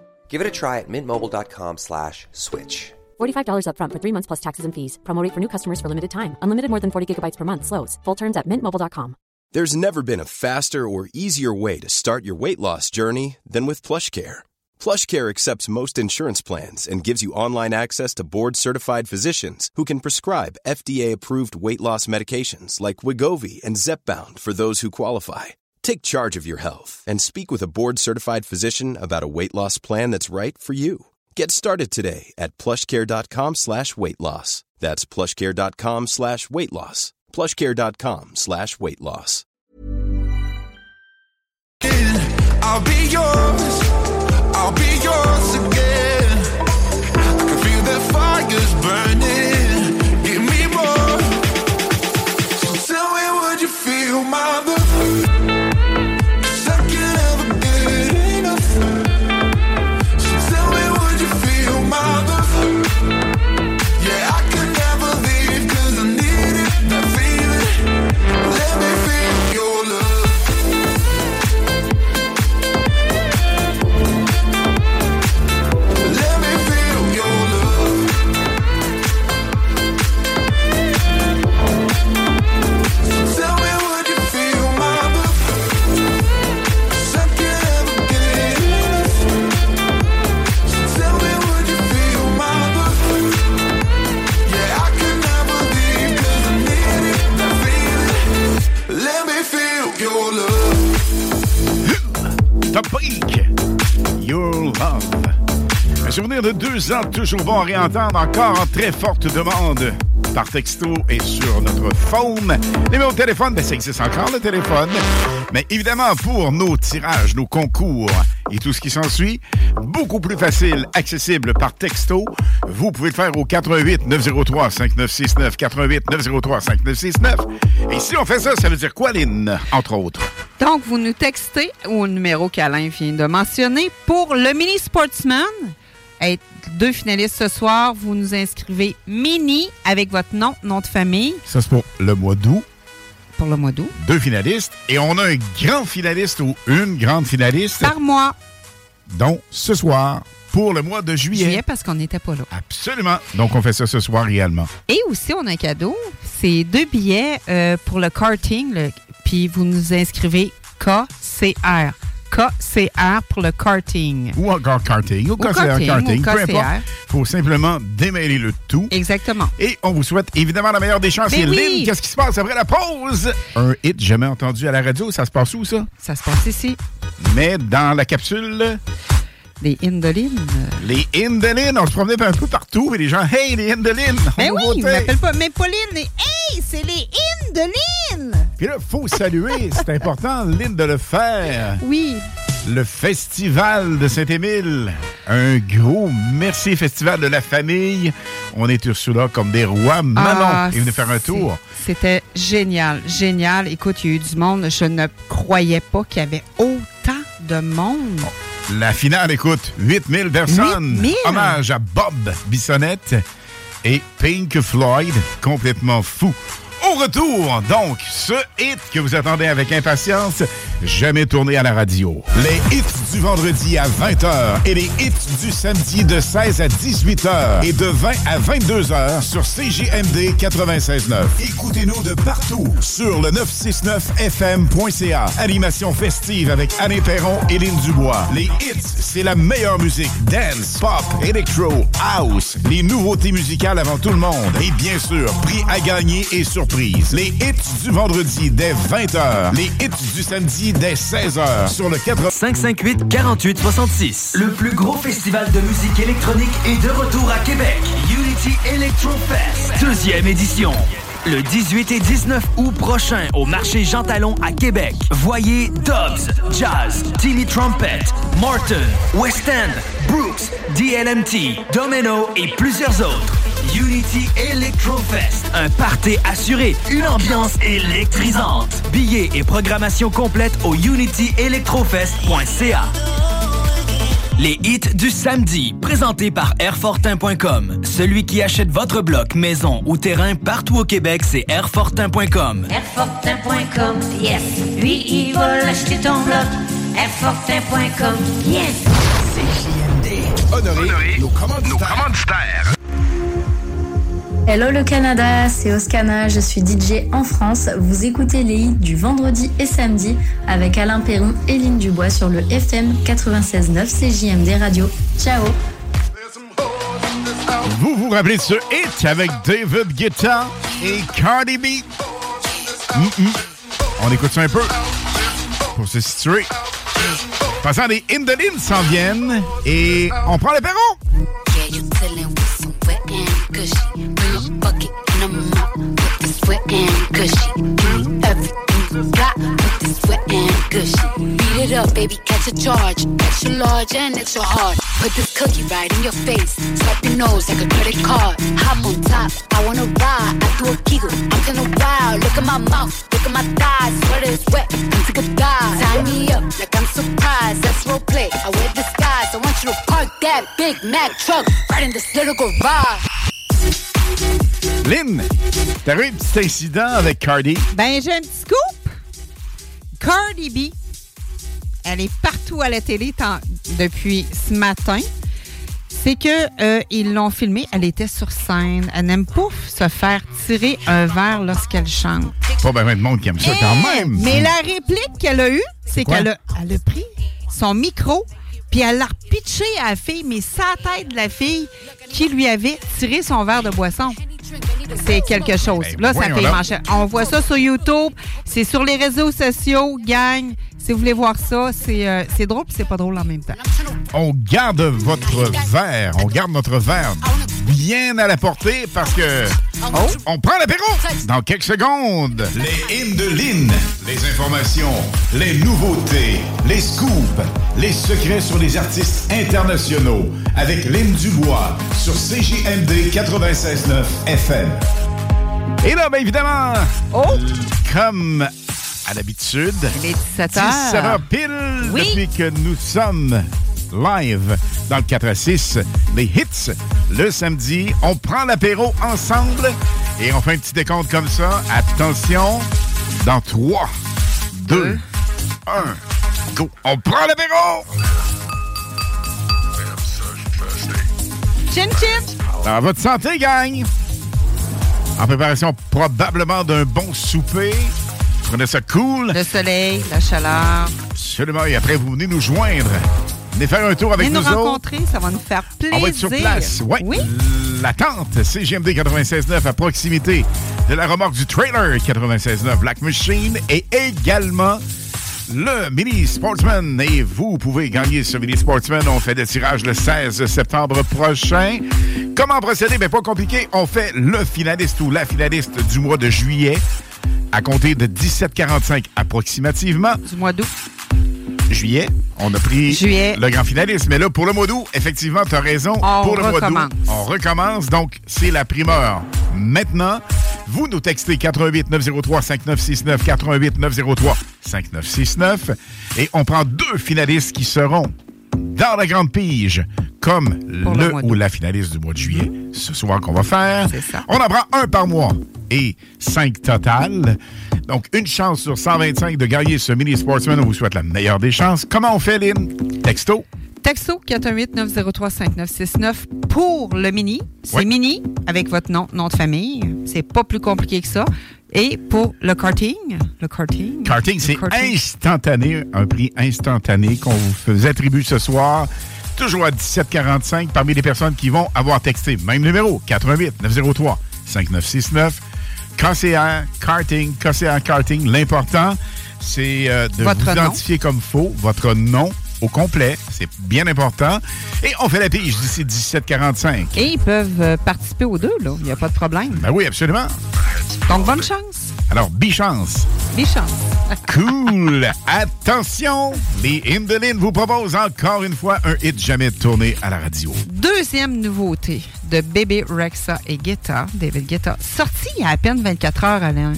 Give it a try at mintmobile.com slash switch. $45 upfront for three months plus taxes and fees. Promo rate for new customers for limited time. Unlimited more than 40 gigabytes per month. Slows. Full terms at mintmobile.com. There's never been a faster or easier way to start your weight loss journey than with PlushCare. PlushCare accepts most insurance plans and gives you online access to board-certified physicians who can prescribe FDA-approved weight loss medications like Wigovi and Zepbound for those who qualify. Take charge of your health and speak with a board-certified physician about a weight loss plan that's right for you. Get started today at plushcare.com slash weight loss. That's plushcare.com slash weight loss. plushcare.com slash weight loss. I'll be yours. I'll be yours again. I can feel the fires burning. Love. Top Freak, Your Love. Souvenir de deux ans toujours bon à réentendre, encore en très forte demande par texto et sur notre phone. Numéro de téléphone, ben, ça existe encore le téléphone. Mais évidemment, pour nos tirages, nos concours et tout ce qui s'ensuit, beaucoup plus facile, accessible par texto. Vous pouvez le faire au 88 903 5969 88 903 5969. Et si on fait ça, ça veut dire quoi, Lynn, entre autres? Donc, vous nous textez au numéro qu'Alain vient de mentionner pour le Mini Sportsman. Être deux finalistes ce soir, vous nous inscrivez Mini avec votre nom, nom de famille Ça, c'est pour le mois d'août. pour le mois d'août. Deux finalistes. Et on a un grand finaliste ou une grande finaliste. Par mois. Donc, ce soir, pour le mois de juillet. Juillet parce qu'on n'était pas là. Absolument. Donc, on fait ça ce soir également. Et aussi, on a un cadeau. C'est deux billets euh, pour le karting. le- Puis vous nous inscrivez KCR. KCR pour le karting. Ou encore karting. Ou, Ou KCR karting, karting. ou Peu KCR. importe. Il faut simplement démêler le tout. Exactement. Et on vous souhaite évidemment la meilleure des chances. Ben Et oui. Lynn, qu'est-ce qui se passe après la pause? Un hit jamais entendu à la radio. Ça se passe où, ça? Ça se passe ici. Mais dans la capsule... Les Indolines. Les Indolines. On se promenait un peu partout et les gens, hey, les Indolines. Ben oui, nouveauté. ils m'appellent pas. Mais Pauline, mais hey, c'est les Indolines! Puis là, faut saluer, c'est important, Lynn, de le faire. Oui. Le Festival de Saint-Émile. Un gros merci, Festival de la famille. On est Ursula comme des rois. Manon Ah, est venu faire un tour. C'était génial, génial. Écoute, il y a eu du monde. Je ne croyais pas qu'il y avait autant de monde. La finale, écoute, 8000 personnes. 8000? Hommage à Bob Bissonnette et Pink Floyd, complètement fou. Au retour, donc, ce hit que vous attendez avec impatience, jamais tourné à la radio. Les hits du vendredi à 20h et les hits du samedi de 16 à 18h et de 20 à 22h sur CJMD 96.9. Écoutez-nous de partout sur le 969fm.ca. Animation festive avec Anne Perron et Lynn Dubois. Les hits, c'est la meilleure musique. Dance, pop, electro, house, les nouveautés musicales avant tout le monde. Et bien sûr, prix à gagner et surprise. Les hits du vendredi dès 20h. Les hits du samedi dès 16h sur le 80... 558 48 66. Le plus gros festival de musique électronique est de retour à Québec. Unity Electro Fest. Deuxième édition. Le 18 et 19 août prochain au marché Jean Talon à Québec. Voyez Dobbs, Jazz, Tilly Trumpet, Morton, West End, Brooks, DLMT, Domino et plusieurs autres. Unity Electrofest. Un party assuré, une ambiance électrisante. Billets et programmation complète au unityelectrofest.ca. Les hits du samedi, présentés par Airfortin.com. Celui qui achète votre bloc, maison ou terrain partout au Québec, c'est Airfortin.com. Airfortin.com, yes. Lui, il va l'acheter ton bloc. Airfortin.com, yes. C'est Honoré, nos commanditaires. Hello le Canada, c'est Oscana, je suis DJ en France. Vous écoutez les hits du vendredi et samedi avec Alain Perron et Lynn Dubois sur le FM 96.9 CJMD Radio. Ciao Vous vous rappelez de ce hit avec David Guetta et Cardi B? Mm-mm. On écoute ça un peu pour se situer. Passant des Indolines s'en viennent et on prend l'apéro. Bucket and a mop with this wet and gushy. Give everything you got with this wet and gushy. Beat it up, baby, catch a charge. Extra large and extra hard. Put this cookie right in your face. Swipe your nose like a credit card. Hop on top, I wanna ride. I do a giggle, I'm kinda wild. Look at my mouth, look at my thighs. Sweater is wet, I'm sick of dive. Tie me up like I'm surprised. That's role play. I wear disguise. I want you to park that Big Mac truck right in this little garage. Lynn, t'as eu un petit incident avec Cardi? Ben, j'ai un petit scoop. Cardi B, elle est partout à la télé depuis ce matin. C'est que euh, ils l'ont filmée, elle était sur scène. Elle n'aime pas se faire tirer un verre lorsqu'elle chante. Pas bien de monde qui aime ça quand même. Mais la réplique qu'elle a eue, c'est qu'elle a, elle a pris son micro, puis elle l'a pitché à la fille, mais sa tête de la fille qui lui avait tiré son verre de boisson. C'est quelque chose. Ben, Là, ça fait manchette. On voit ça sur YouTube. C'est sur les réseaux sociaux, gang. Si vous voulez voir ça, c'est euh, c'est drôle puis c'est pas drôle en même temps. On garde votre verre, on garde notre verre bien à la portée parce que oh, on prend l'apéro dans quelques secondes. Les hymnes de Lynn, les informations, les nouveautés, les scoops, les secrets sur les artistes internationaux avec Lynn Dubois sur CJMD 96.9 FM. Et là, bien évidemment, comme à l'habitude, Il est 17 heures. 17 heures pile Oui. depuis que nous sommes live dans le 4 à 6, les hits, le samedi. On prend l'apéro ensemble et on fait un petit décompte comme ça. Attention, dans 3, 2, 1, go. On prend l'apéro! Chin chin! Dans votre santé, gang! En préparation probablement d'un bon souper. Prenez ça cool. Le soleil, la chaleur. Absolument. Et après, vous venez nous joindre. Venez faire un tour avec Venez nous, nous autres. rencontrer, ça va nous faire plaisir. On va être sur place. Ouais. Oui. La tente CGMD 96.9 à proximité de la remorque du trailer 96.9 Black Machine et également le Mini Sportsman. Et vous pouvez gagner ce Mini Sportsman. On fait des tirages le 16 septembre prochain. Comment procéder? Bien, pas compliqué. On fait le finaliste ou la finaliste du mois de juillet à compter de 17,45 approximativement. Du mois d'août. Juillet, on a pris Juillet. le grand finaliste. Mais là, pour le mois d'août, effectivement, tu as raison. On pour le mois recommence. d'août, on recommence. Donc, c'est la primeur. Maintenant, vous nous textez 88 903 5969 88 903 5969 et on prend deux finalistes qui seront dans la grande pige, comme Pour le le, mois ou la finaliste du mois de juillet, ce soir qu'on va faire. On en prend un par mois et cinq total. Donc, une chance sur 125 de gagner ce mini sportsman. On vous souhaite la meilleure des chances. Comment on fait, Lynn? Texto? Texto 418-903-5969 pour le mini. C'est mini avec votre nom, nom de famille. C'est pas plus compliqué que ça. Et pour le karting, le karting. Karting, c'est instantané, un prix instantané qu'on vous faisait attribuer ce soir. Toujours à 17,45 parmi les personnes qui vont avoir texté. Même numéro, 88 903 5969. KCR Karting, KCR Karting. L'important, c'est euh, de Votre vous nom. identifier comme faux, votre nom au complet. C'est bien important. Et on fait la pige d'ici 17,45. Et ils peuvent euh, participer aux deux, là. Il n'y a pas de problème. Ben oui, absolument. Donc, bonne chance. Alors, bichance. Des chances. Cool! Attention! Les Indolines vous proposent encore une fois un hit jamais tourné à la radio. Deuxième nouveauté de Bébé Rexa et Guetta, David Guetta, sorti il y a à peine 24 heures, Alain.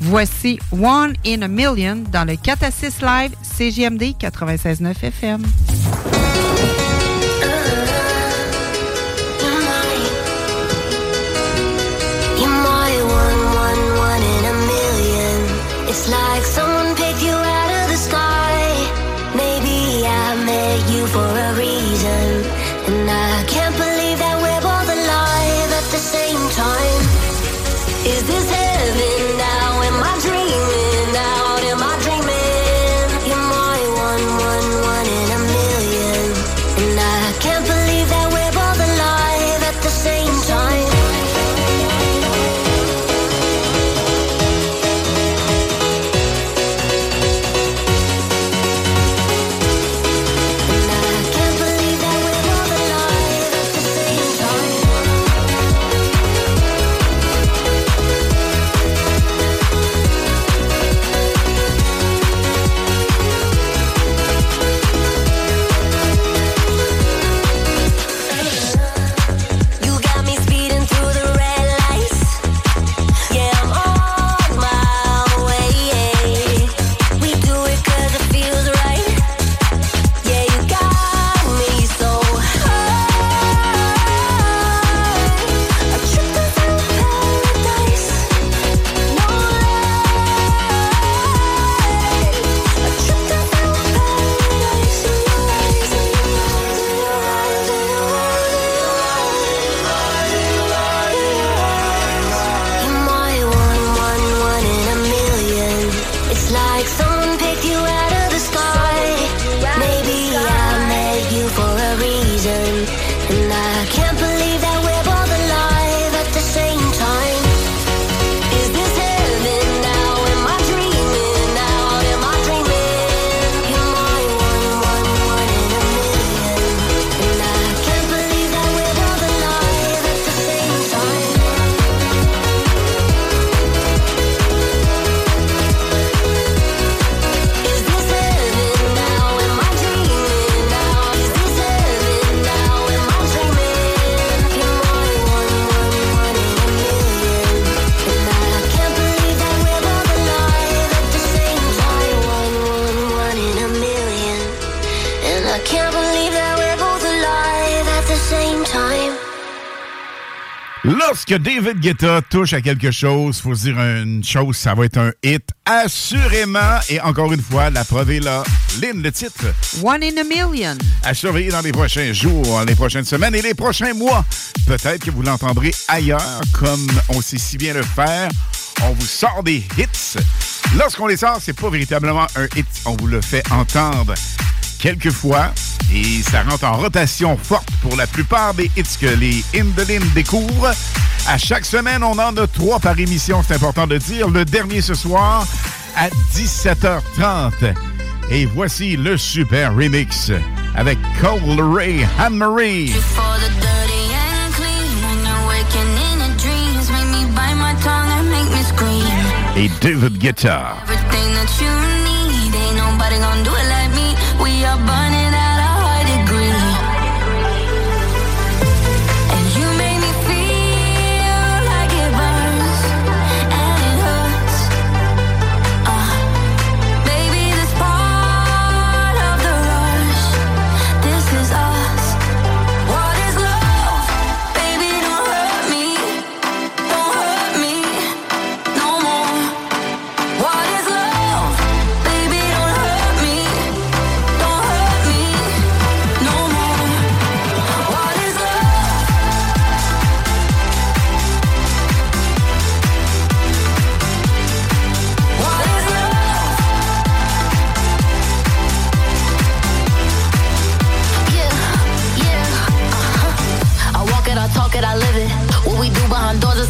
Voici One in a Million dans le 4 à 6 live CGMD 96.9 FM. Lorsque David Guetta touche à quelque chose, faut se dire une chose, ça va être un hit, assurément. Et encore une fois, la preuve est là. Lynn, le titre, One in a million. à surveiller dans les prochains jours, les prochaines semaines et les prochains mois. Peut-être que vous l'entendrez ailleurs, comme on sait si bien le faire. On vous sort des hits. Lorsqu'on les sort, c'est pas véritablement un hit. On vous le fait entendre quelques fois et ça rentre en rotation forte pour la plupart des hits que les Indolines découvrent. À chaque semaine, on en a trois par émission, c'est important de dire. Le dernier ce soir à 17h30. Et voici le super remix avec Cole Ray Anne-Marie. For the dirty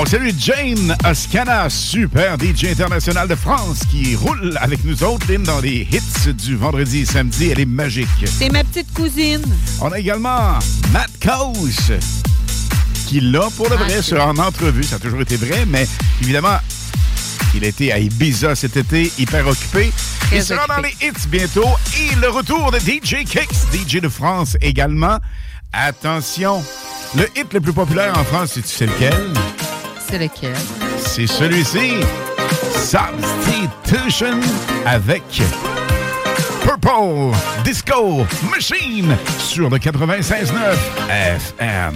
On salue Jane Oscana, super DJ international de France, qui roule avec nous autres, Lynn, dans les hits du vendredi et samedi. Elle est magique. C'est ma petite cousine. On a également Matt Coase, qui l'a pour le Ah, vrai c'est sur- en entrevue. Ça a toujours été vrai, mais évidemment, il était à Ibiza cet été, hyper occupé. Très il sera dans les hits bientôt. Et le retour de DJ Kicks, DJ de France également. Attention, le hit le plus populaire en France, tu sais lequel? C'est lequel? C'est celui-ci. Substitution avec Purple Disco Machine sur le 96.9 FM.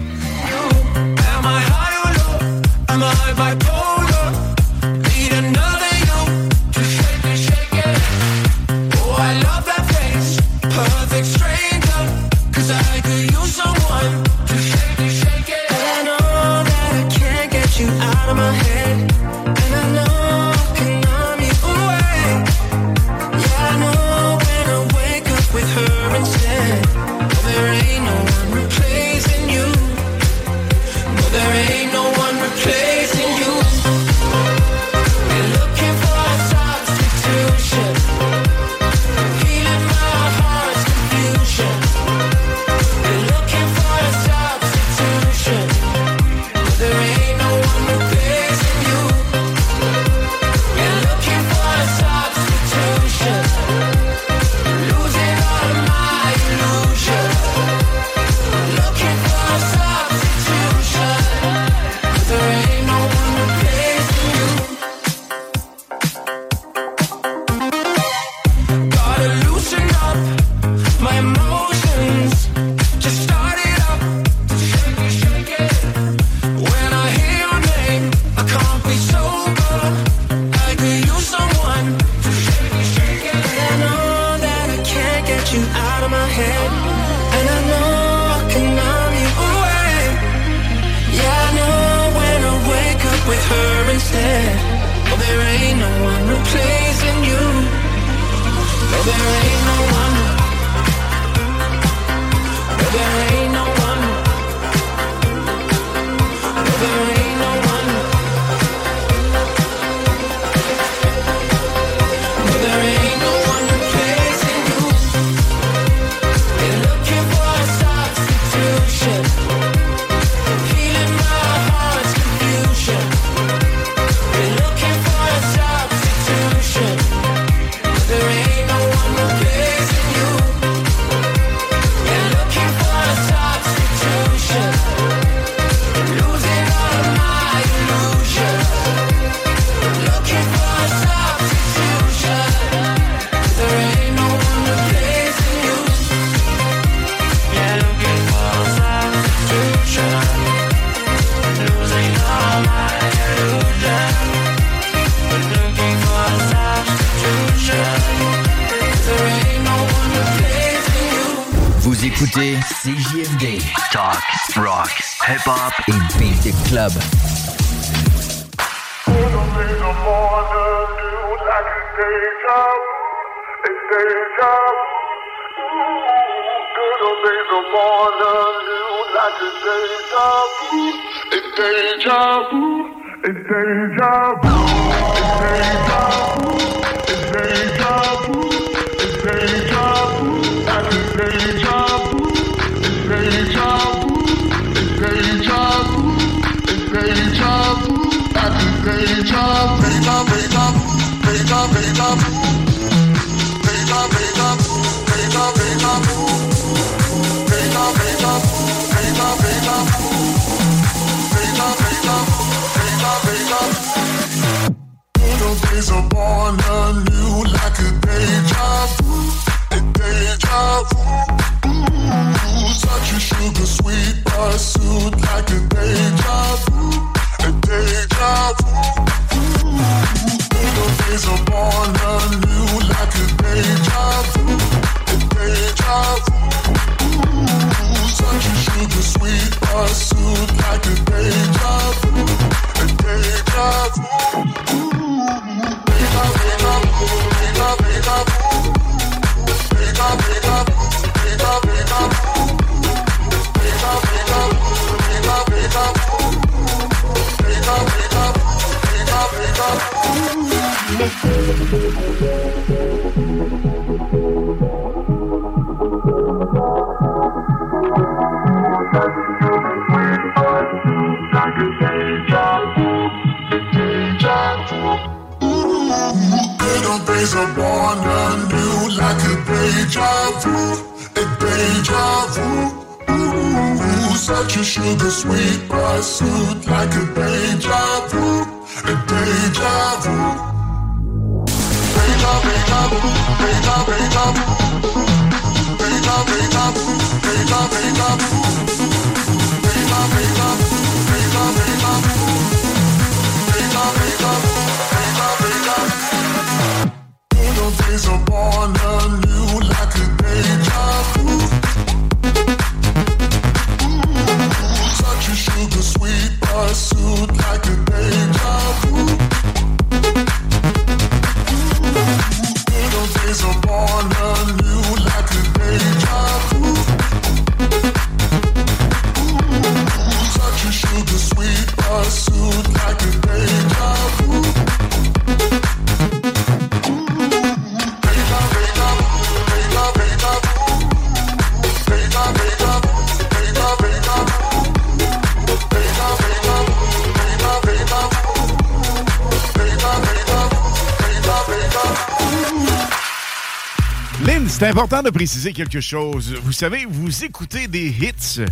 préciser quelque chose. Vous savez, vous écoutez des hits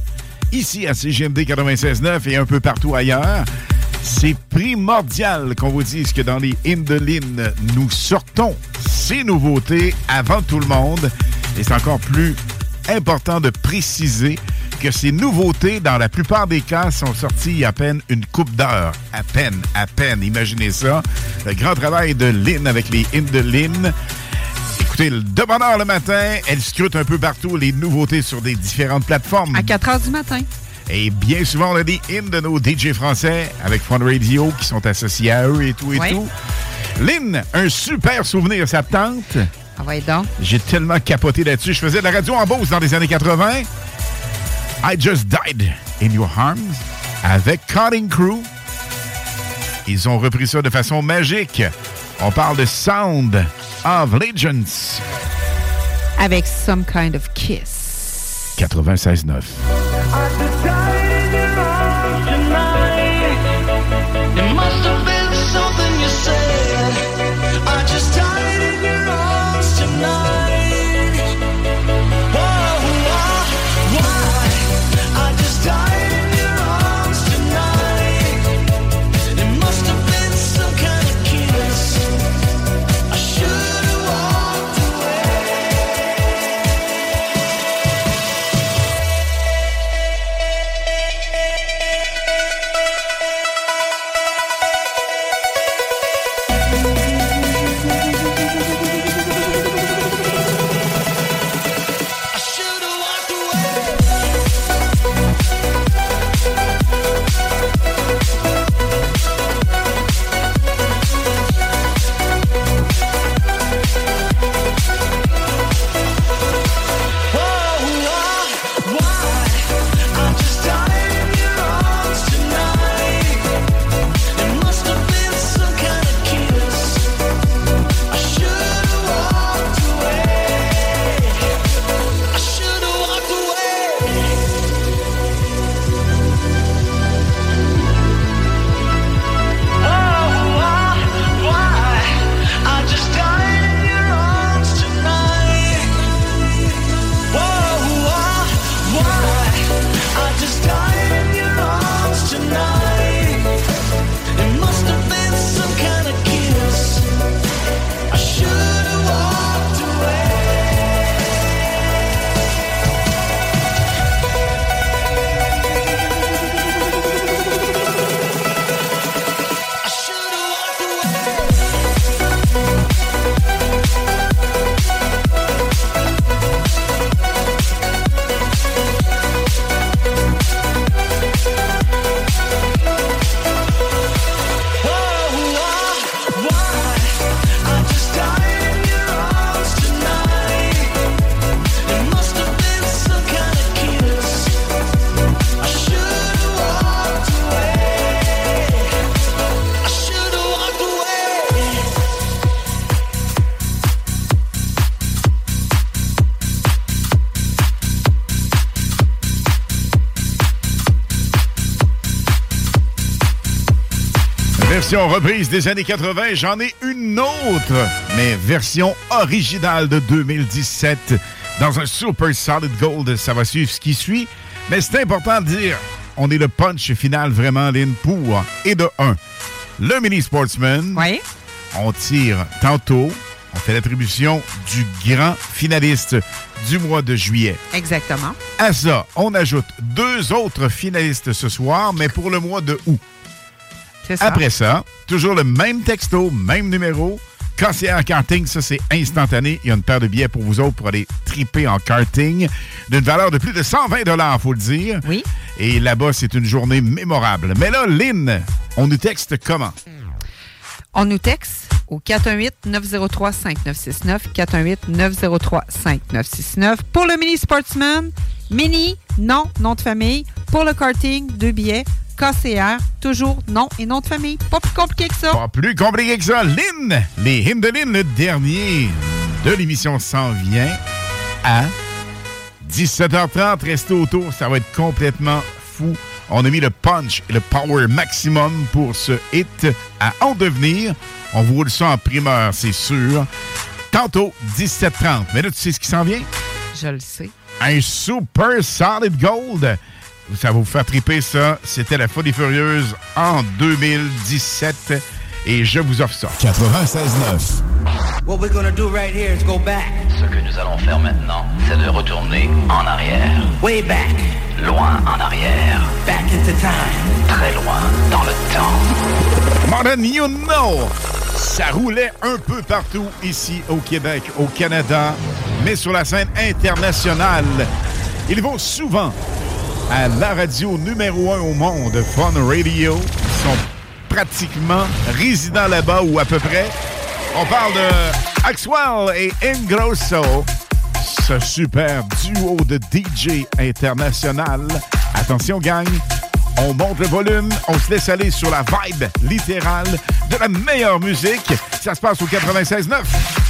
ici à CGMD 96.9 et un peu partout ailleurs. C'est primordial qu'on vous dise que dans les Indelines, nous sortons ces nouveautés avant tout le monde. Et c'est encore plus important de préciser que ces nouveautés, dans la plupart des cas, sont sorties à peine une coupe d'heure. À peine, à peine, imaginez ça. Le grand travail de Lynn avec les Indelines écoutez le Demander le matin. Elle scrute un peu partout les nouveautés sur des différentes plateformes. À 4 heures du matin. Et bien souvent, on a des hymnes de nos DJ français avec Fun Radio qui sont associés à eux et tout et tout. Lynn, un super souvenir, sa tante. Ah donc. J'ai tellement capoté là-dessus. Je faisais de la radio en Beauce dans les années 80. I Just Died in Your Arms avec Cutting Crew. Ils ont repris ça de façon magique. On parle de sound of Legends Avec Some Kind of Kiss. 96.9. It must have been Version reprise des années 80, j'en ai une autre, mais version originale de 2017 dans un Super Solid Gold. Ça va suivre ce qui suit, mais c'est important de dire, on est le punch final vraiment, Lynn, pour et de 1. Le Mini Sportsman. Oui. On tire tantôt, on fait l'attribution du grand finaliste du mois de juillet. Exactement. À ça, on ajoute deux autres finalistes ce soir, mais pour le mois de août. C'est ça. Après ça, toujours le même texto, même numéro. Conseillère karting, ça c'est instantané. Il y a une paire de billets pour vous autres pour aller triper en karting d'une valeur de plus de 120 il faut le dire. Oui. Et là-bas, c'est une journée mémorable. Mais là, Lynn, on nous texte comment? On nous texte au 418-903-5969, 418-903-5969. Pour le Mini Sportsman, Mini, non, nom de famille. Pour le karting, deux billets. KCR, toujours nom et nom de famille. Pas plus compliqué que ça. Pas plus compliqué que ça. Lynn, les hymnes de Lynn, le dernier de l'émission s'en vient à 17h30. Restez autour, ça va être complètement fou. On a mis le punch et le power maximum pour ce hit à en devenir. On vous roule ça en primeur, c'est sûr. Tantôt, 17h30. Mais là, tu sais ce qui s'en vient? Je le sais. Un super solid gold. Ça va vous faire triper ça. C'était la Folie Furieuse en 2017. Et je vous offre ça. 96.9. What we're gonna do right here is go back. Ce que nous allons faire maintenant, c'est de retourner en arrière. Way back. Loin en arrière. Back into time. Très loin dans le temps. More than you know. Ça roulait un peu partout ici au Québec, au Canada, mais sur la scène internationale. Ils vont souvent à la radio numéro un au monde, Fun Radio. Ils sont pratiquement résident là-bas ou à peu près. On parle de Axwell et Ingrosso, ce super duo de DJ international. Attention, gang, on monte le volume, on se laisse aller sur la vibe littérale de la meilleure musique. Ça se passe au 96.9.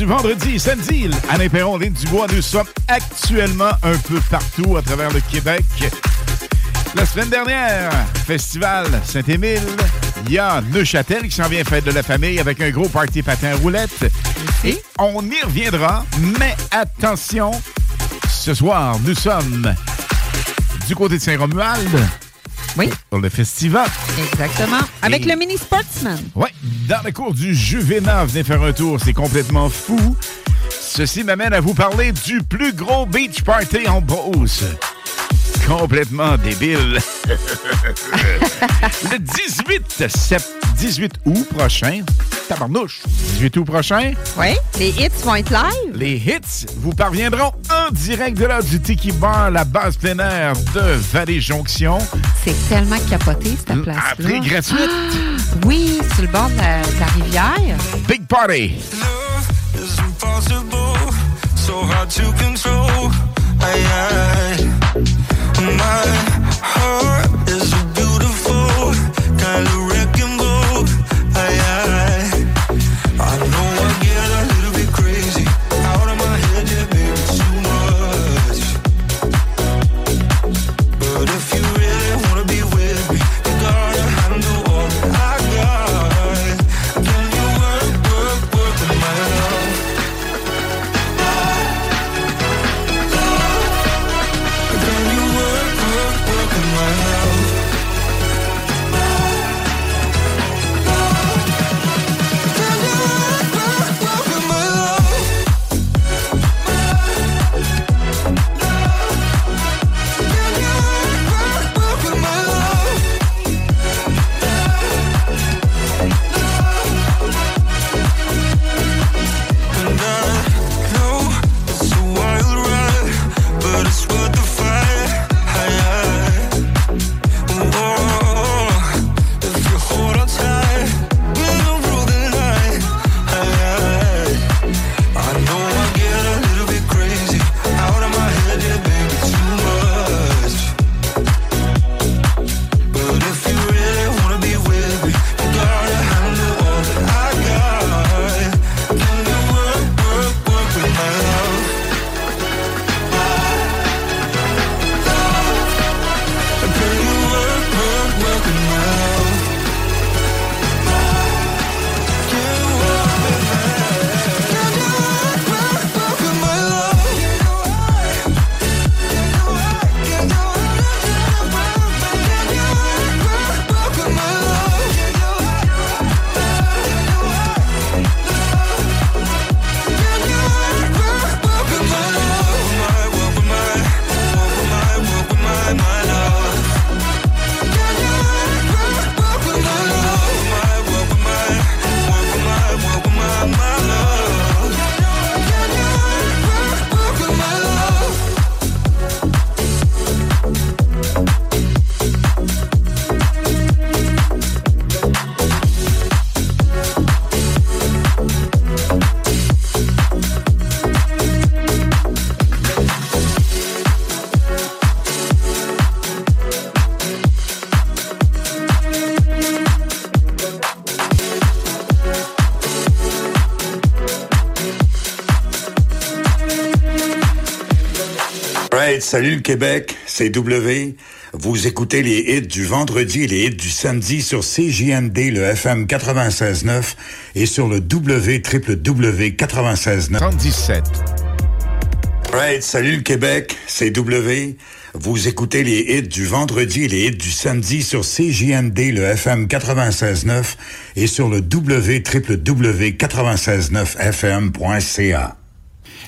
Du vendredi et samedi. Alain Perron, Lynn Dubois, nous sommes actuellement un peu partout à travers le Québec. La semaine dernière, Festival Saint-Émile. Il y a Neuchâtel qui s'en vient fête de la famille avec un gros party patin roulette. Et on y reviendra, mais attention, ce soir, nous sommes du côté de Saint-Romuald. Oui. Pour le festival. Exactement. Avec Et- le mini sportsman. Ouais, dans le cours du Juvena, venez faire un tour, c'est complètement fou. Ceci m'amène à vous parler du plus gros beach party en Beauce. Complètement débile. le 18 sept- 18 août prochain, tabarnouche, 18 août prochain, Oui. Les hits vont être live. les hits vous parviendront en direct de là du Tiki Bar, la base plein air de Vallée-Jonction. C'est tellement capoté, cette place-là. gratuit. Ah, Oui, sur le bord de la, de la rivière. Big Party. is impossible, so hard to control. My heart Salut le Québec, c'est W. Vous écoutez les hits du vendredi et les hits du samedi sur CJMD, le FM 96.9 et sur le www.969. 77. Right, salut le Québec, c'est W. Vous écoutez les hits du vendredi et les hits du samedi sur CJMD, le FM 96.9 et sur le www.969fm.ca.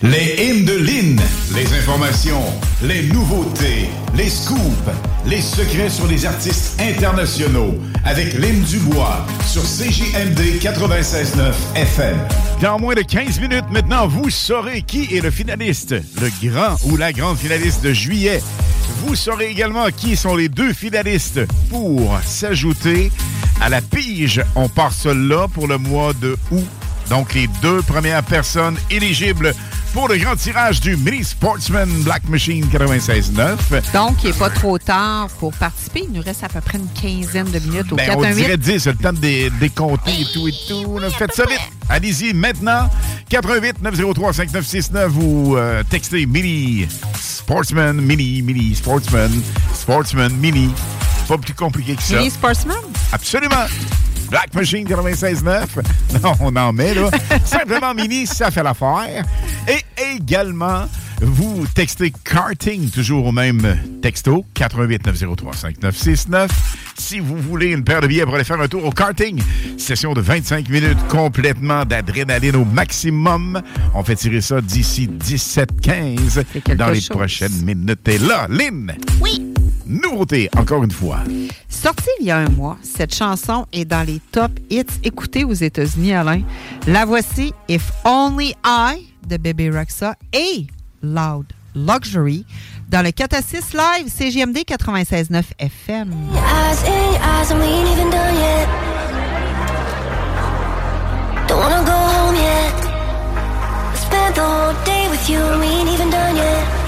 Les hymnes de Lynn, les informations, les nouveautés, les scoops, les secrets sur les artistes internationaux avec Lynn Dubois sur CJMD 96.9 FM. Dans moins de 15 minutes maintenant, vous saurez qui est le finaliste, le grand ou la grande finaliste de juillet. Vous saurez également qui sont les deux finalistes pour s'ajouter à la pige. On part là pour le mois de août. Donc, les deux premières personnes éligibles pour le grand tirage du Mini Sportsman Black Machine 96.9. Donc, il n'est pas trop tard pour participer. Il nous reste à peu près une quinzaine de minutes au Ben, on 418. dirait 10, c'est le temps de dé- décompter et tout et tout. Faites ça vite. Allez-y maintenant. 88 903 5969 ou euh, textez Mini Sportsman, Mini, Mini Sportsman, Sportsman, Mini. Pas plus compliqué que ça. Mini Sportsman? Absolument. Black Machine 96.9. Non, on en met, là. Simplement Mini, ça fait l'affaire. Et également, vous textez karting, toujours au même texto, 88 903 5969. Si vous voulez une paire de billets pour aller faire un tour au karting, session de 25 minutes complètement d'adrénaline au maximum. On fait tirer ça d'ici 17-15 quelque dans les chose. prochaines minutes. Et là, Lynn! Oui! Nouveauté, encore une fois. Sortie il y a un mois, cette chanson est dans les top hits écoutés aux États-Unis, Alain. La voici If Only I de Baby Rexha et Loud Luxury dans le 4 à 6 live CGMD 96.9 FM. Eyes in your eyes and we ain't even done yet. Don't wanna go home yet. Spent the whole day with you and we ain't even done yet.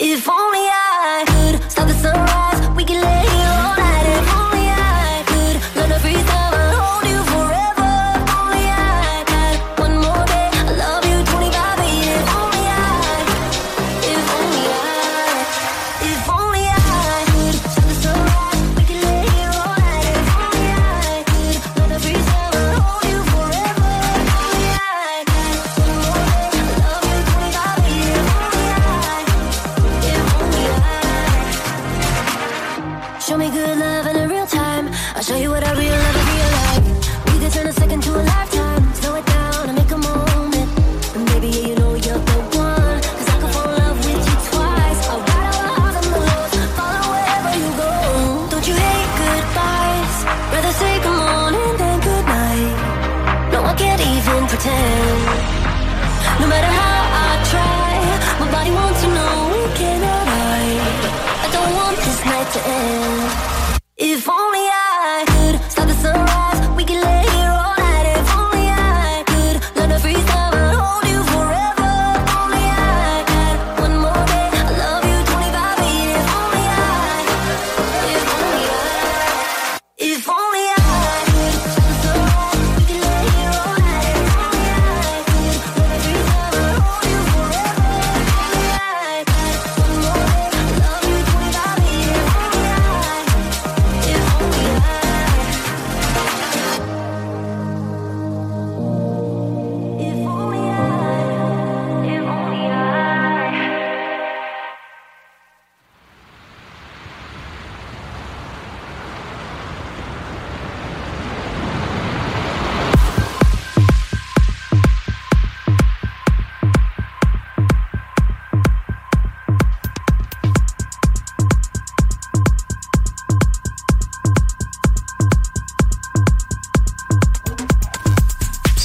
If only I could stop the sunrise, we could lay here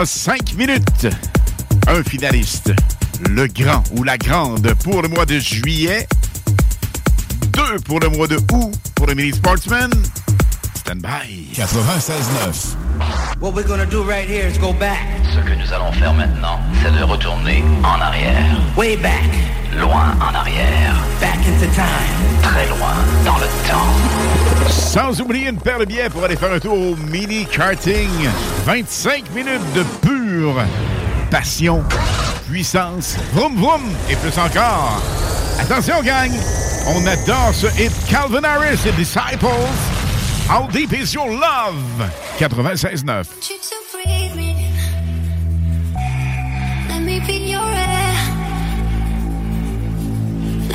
Dans cinq minutes, un finaliste, le grand ou la grande pour le mois de juillet, deux pour le mois de août pour le mini sportsman. Stand by. 96.9. What we're gonna do right here is go back. Ce que nous allons faire maintenant, c'est de retourner en arrière. Way back. Loin en arrière. Back into time. Très loin dans le temps. Sans oublier une paire de billets pour aller faire un tour au mini karting. 25 minutes de pure passion, puissance, vroom vroom et plus encore. Attention, gang! On adore ce hit Calvin Harris et Disciples. How deep is your love? 96.9.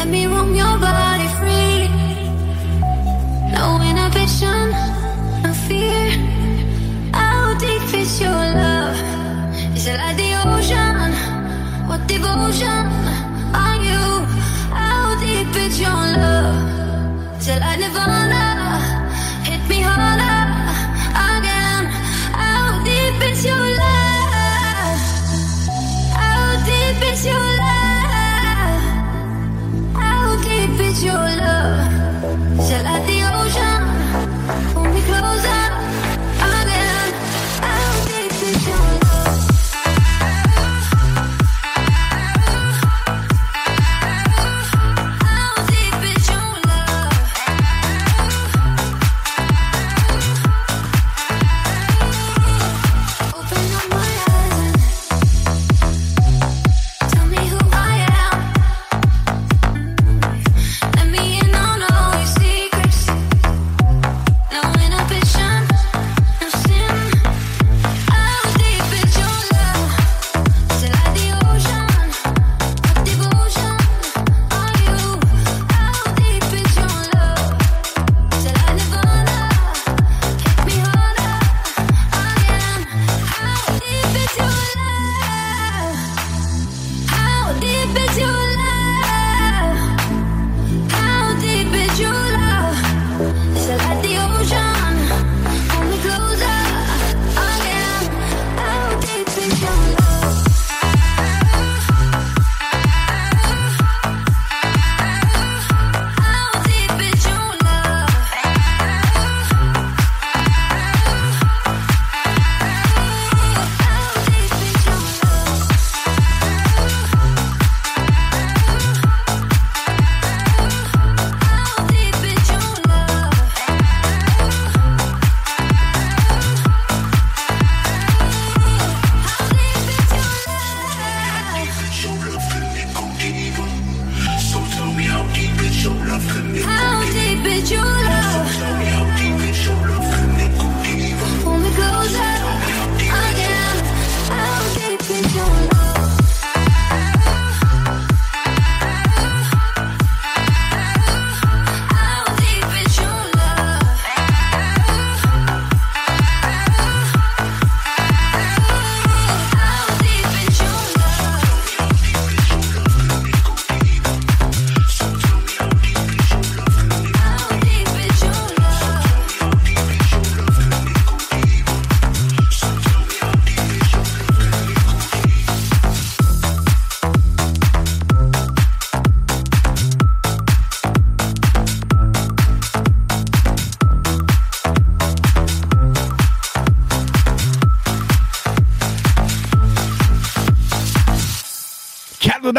Let me roam your body. No inhibition, no fear. How deep is your love? Is it like the ocean? What devotion are you? How deep is your love? Is it like Nirvana? Love? Is How deep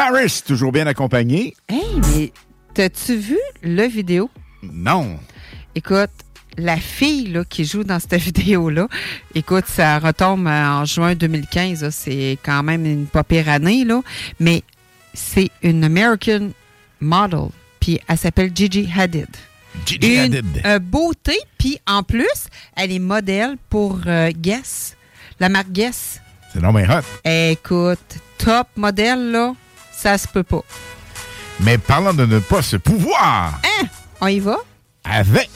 Harris, toujours bien accompagné. Hey, mais t'as-tu vu le vidéo? Non. Écoute, la fille là, qui joue dans cette vidéo-là, écoute, ça retombe en juin 2015. là, C'est quand même une pas pire année, là. Mais c'est une American model. Puis elle s'appelle Gigi Hadid. Gigi une Hadid. euh, beauté, puis en plus, elle est modèle pour euh, Guess, la marque Guess. C'est non mais hot. Écoute, top modèle, là, ça se peut pas. Mais parlant de ne pas se pouvoir, Hein? On y va? avec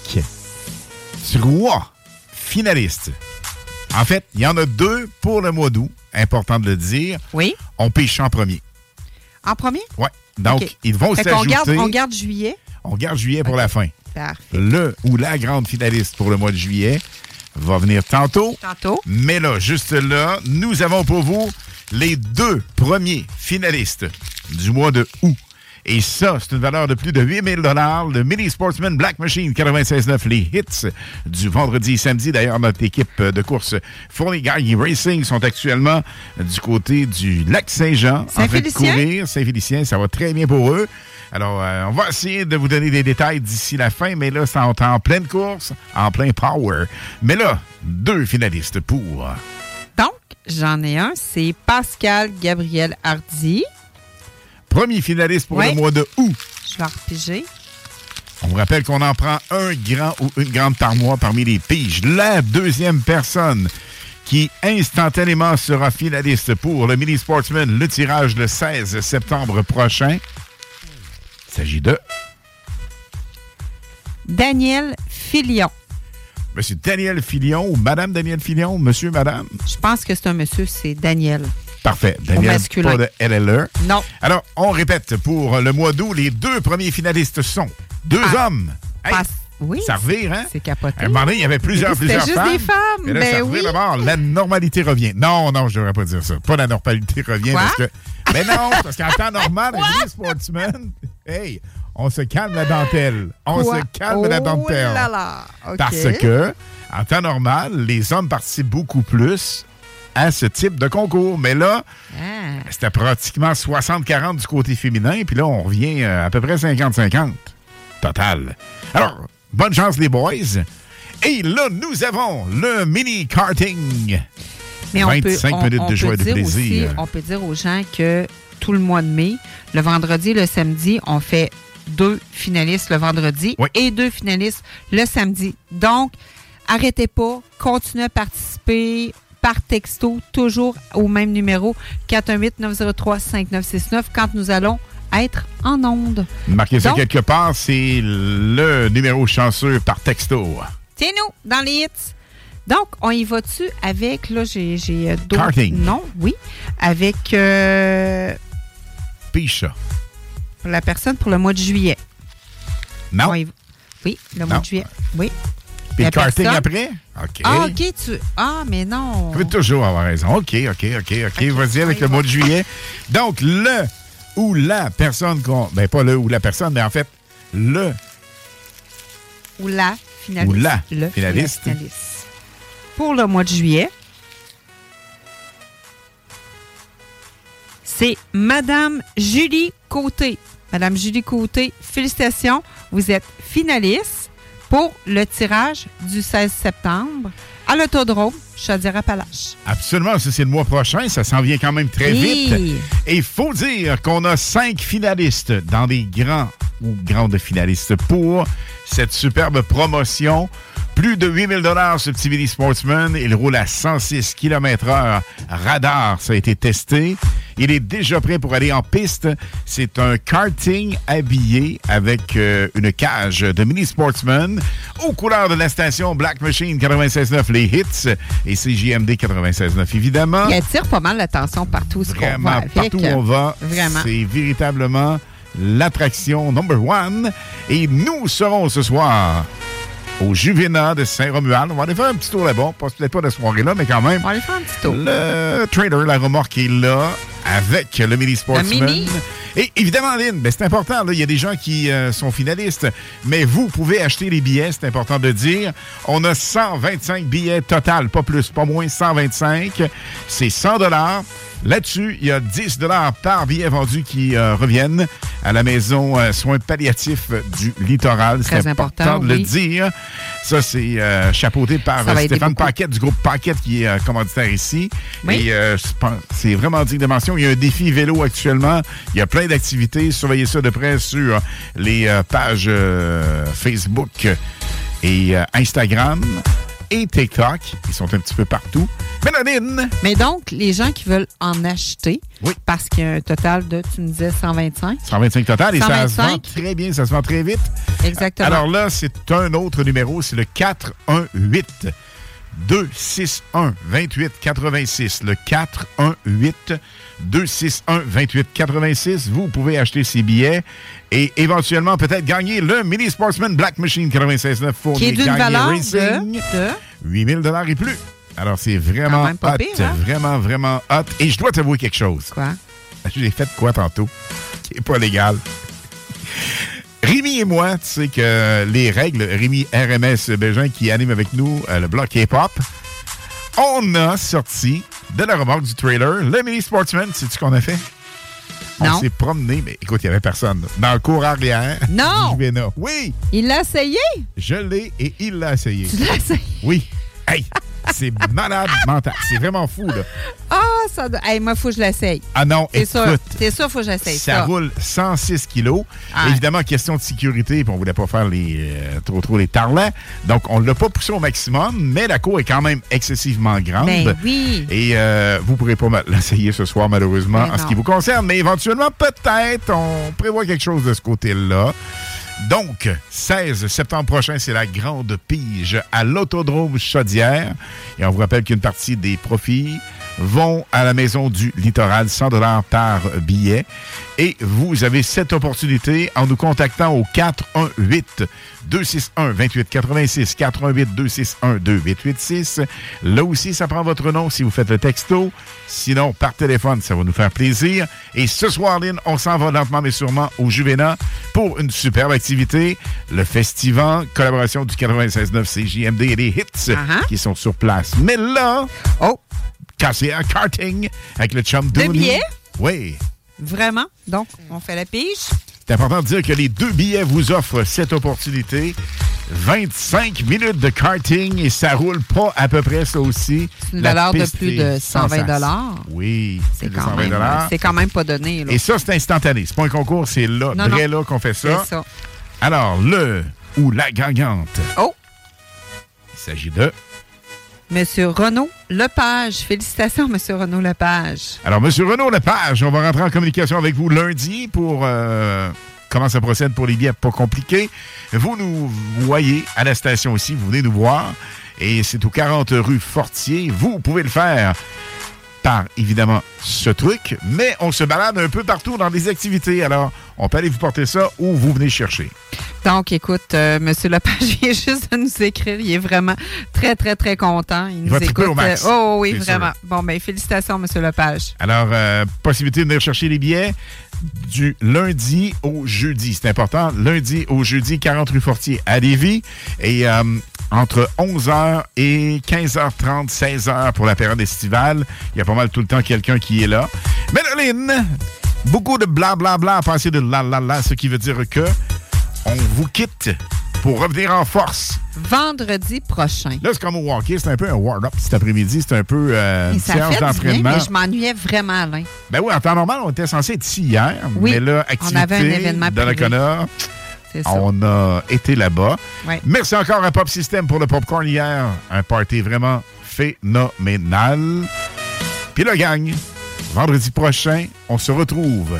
trois finalistes. En fait, il y en a deux pour le mois d'août, important de le dire. Oui. On pêche en premier. En premier? Ouais. Donc, ils vont s'ajouter. garde, on garde juillet? On garde juillet pour la fin. Parfait. Le ou la grande finaliste pour le mois de juillet. va venir tantôt. Tantôt. Mais là, juste là, nous avons pour vous les deux premiers finalistes du mois de août. Et ça, c'est une valeur de plus de 8000 Le Mini Sportsman Black Machine 96.9, les hits du vendredi et samedi. D'ailleurs, notre équipe de course Fournier Guy Racing sont actuellement du côté du lac Saint-Jean. en train de courir. Saint-Félicien, ça va très bien pour eux. Alors, euh, on va essayer de vous donner des détails d'ici la fin, mais là, en, en pleine course, en plein power. Mais là, deux finalistes pour... J'en ai un, c'est Pascal Gabriel Hardy. Premier finaliste pour le mois de août. Je vais repiger. On vous rappelle qu'on en prend un grand ou une grande par mois parmi les piges. La deuxième personne qui instantanément sera finaliste pour le Mini Sportsman, le tirage le 16 septembre prochain. Il s'agit de Daniel Filion. Monsieur Daniel Filion ou Madame Daniel Filion, Monsieur, Madame? Je pense que c'est un monsieur, c'est Daniel. Parfait. Daniel, pas de LLE. Non. Alors, on répète, pour le mois d'août, les deux premiers finalistes sont deux Ah. hommes. Hey, Pas- oui, ça revire, hein? C'est capoté. À un moment donné, il y avait plusieurs, plusieurs juste femmes. des femmes, Mais là, ben ça oui. d'abord. La normalité revient. Non, non, je devrais pas dire ça. Pas la normalité revient Quoi? parce que. Mais non, parce qu'en temps normal, les sportsmen, hey, on se calme la dentelle. On Quoi? se calme la Oh dentelle. là là. Parce que, en temps normal, les hommes participent beaucoup plus à ce type de concours. Mais là, Ah. c'était pratiquement 60-40 du côté féminin, puis là, on revient euh, à peu près 50-50. Total. Alors, bonne chance, les boys. Et là, nous avons le mini karting. Mais on 25 peut, on- minutes on de joie et de plaisir. aussi- on peut dire aux gens que tout le mois de mai, le vendredi et le samedi, on fait deux finalistes le vendredi et deux finalistes le samedi. Donc, arrêtez pas, continuez à participer par texto, toujours au même numéro, 418-903-5969, quand nous allons être en onde. Marquez ça quelque part, c'est le numéro chanceux par texto. C'est nous, dans les hits. Donc, on y va-tu avec, là, j'ai euh, d'autres Karting. Non, oui. Avec euh, La personne pour le mois de juillet. Non? Oui, le mois Non. de juillet. Oui. Puis le karting personne- après? OK. Ah, OK, tu. Ah, mais non. Vous pouvez toujours avoir raison. OK, OK, OK, OK. Vas-y avec le mois de juillet. Donc, le ou la personne qu'on. Ben, pas le ou la personne, mais en fait, le Ou la finaliste. Ou la Le finaliste. finaliste. Pour le mois de juillet, c'est Madame Julie Côté. Madame Julie Côté, félicitations. Vous êtes finaliste pour le tirage du 16 septembre à l'Autodrome Chaudière-Appalaches. Absolument, ça c'est le mois prochain, ça s'en vient quand même très Oui. vite. Et il faut dire qu'on a cinq finalistes dans des grands ou grandes finalistes pour cette superbe promotion. Plus de 8000 dollars ce petit Mini Sportsman. Il roule à 106 km heure. Radar, ça a été testé. Il est déjà prêt pour aller en piste. C'est un karting habillé avec euh, une cage de Mini Sportsman aux couleurs de la station Black Machine 96.9, les hits, et CJMD 96.9, évidemment. Il attire pas mal l'attention partout ce qu'on va avec. partout où on va, Vraiment. c'est véritablement l'attraction number one. Et nous serons ce soir au Juvena de Saint-Romuald. On va aller faire un petit tour là-bas. Peut-être pas de soirée là, mais quand même. On va aller faire un petit tour. Le trader, la remorque est là avec le Mini Sportsman. mini? Et évidemment, Lynn, ben, c'est important. Il y a des gens qui euh, sont finalistes, mais vous pouvez acheter les billets, c'est important de dire. On a 125 billets total, pas plus, pas moins, 125. C'est 100 dollars. Là-dessus, il y a 10 dollars par billet vendu qui euh, reviennent à la maison euh, soins palliatifs du littoral. C'est important, important, de le dire. Ça, c'est euh, chapeauté par Stéphane. Paquette du groupe Paquette qui est commanditaire ici. Oui. Et c'est vraiment digne de mention. Il y a un défi vélo actuellement. Il y a plein d'activités. Surveillez ça de près sur les euh, pages euh, Facebook et euh, Instagram et TikTok. Ils sont un petit peu partout. Mélodine! Mais donc, les gens qui veulent en acheter, parce qu'il y a un total de, tu me disais, 125. 125 total et ça se vend 125. très bien, ça se vend très vite. Exactement. Alors là, c'est un autre numéro, c'est le 418 261 28 86. Le 418 261 28 86. Vous pouvez acheter ces billets et éventuellement peut-être gagner le Mini Sportsman Black Machine 96.9 Qui est d'une valeur de- Racing. de- 8000 et plus. Alors, c'est vraiment hot. pire, hein? Vraiment, vraiment hot. Et je dois t'avouer quelque chose. Quoi? J'ai fait quoi tantôt? Qui n'est pas légal? Rémi et moi, tu sais que les règles, Rémi RMS Bégin qui anime avec nous euh, le bloc K-pop, on a sorti de la remorque du trailer le mini sportsman. Sais-tu qu'on a fait? On s'est promené, mais écoute, il n'y avait personne. Dans le cours arrière. Non! Oui! Il l'a essayé? Je l'ai et il l'a essayé. Tu l'as essayé? Oui. Hey! C'est malade mental. C'est vraiment fou, là. Ah, ça doit... Hey, moi, il faut que je l'essaye. Ah non, C'est sûr. écoute. C'est sûr, il faut que j'essaye Ça, ça. roule 106 kilos. Ah. Évidemment, question de sécurité, puis on voulait pas faire les, euh, trop trop les tarlats. Donc, on l'a pas poussé au maximum, mais la cour est quand même excessivement grande. Ben oui. Et euh, vous pourrez pas l'essayer ce soir, malheureusement, Ben en ce qui vous concerne. Mais éventuellement, peut-être, on prévoit quelque chose de ce côté-là. Donc, 16 septembre prochain, c'est la grande pige à l'Autodrome Chaudière. Et on vous rappelle qu'une partie des profits vont à la Maison du Littoral, 100 par billet. Et vous avez cette opportunité en nous contactant au 418 261 2886 418 261 2886. Là aussi, ça prend votre nom si vous faites le texto. Sinon, par téléphone, ça va nous faire plaisir. Et ce soir, Lynn, on s'en va lentement mais sûrement au Juvena pour une superbe activité. Le Festival, collaboration du 96.9 CJMD et les hits qui sont sur place. Mais là, oh, un karting avec le chum Deux billets? Oui. Vraiment? Donc, on fait la pige? C'est important de dire que les deux billets vous offrent cette opportunité. 25 minutes de karting et ça roule pas à peu près ça aussi. C'est une valeur de plus de 120 sensationnelle. Oui, C'est quand, 120 même, c'est quand même pas donné. Là. Et ça, c'est instantané. C'est pas un concours, c'est là, Non, vrai non. là qu'on fait ça. C'est ça. Alors, le ou la gagnante. Oh! Il s'agit de. Monsieur Renaud Lepage. Félicitations, Monsieur Renaud Lepage. Alors, M. Renaud Lepage, on va rentrer en communication avec vous lundi pour euh, comment ça procède pour les billets pas compliqués. Vous nous voyez à la station aussi, vous venez nous voir. Et c'est au 40 rue Fortier. Vous pouvez le faire par, évidemment, ce truc, mais on se balade un peu partout dans des activités. Alors, on peut aller vous porter ça ou vous venez chercher. Donc, écoute, euh, Monsieur Lepage vient juste de nous écrire. Il est vraiment très, très, très content. Il, nous va triper écoute. au max. euh, oh oui, vraiment. sûr. Bon, ben félicitations, Monsieur Lepage. Alors, euh, possibilité de venir chercher les billets du lundi au jeudi. C'est important. Lundi au jeudi, 40 rue Fortier à Lévis. Et euh, entre 11h et 15h30, 16h pour la période estivale. Il y a pas mal tout le temps quelqu'un qui est là. Mélaline, beaucoup de blablabla à passer de la la la, ce qui veut dire que on vous quitte pour revenir en force. Vendredi prochain. Là, c'est comme au hockey, c'est un peu un warm-up cet après-midi. C'est un peu euh, une ça séance fait du bien, d'entraînement. mais je m'ennuyais vraiment, Alain. Ben oui, en temps normal, on était censé être ici hier. Oui, mais là, on activité avait un événement dans privé. Ça. on a été là-bas. Ouais. Merci encore à Pop System pour le popcorn hier. Un party vraiment phénoménal. Puis le gang, vendredi prochain, on se retrouve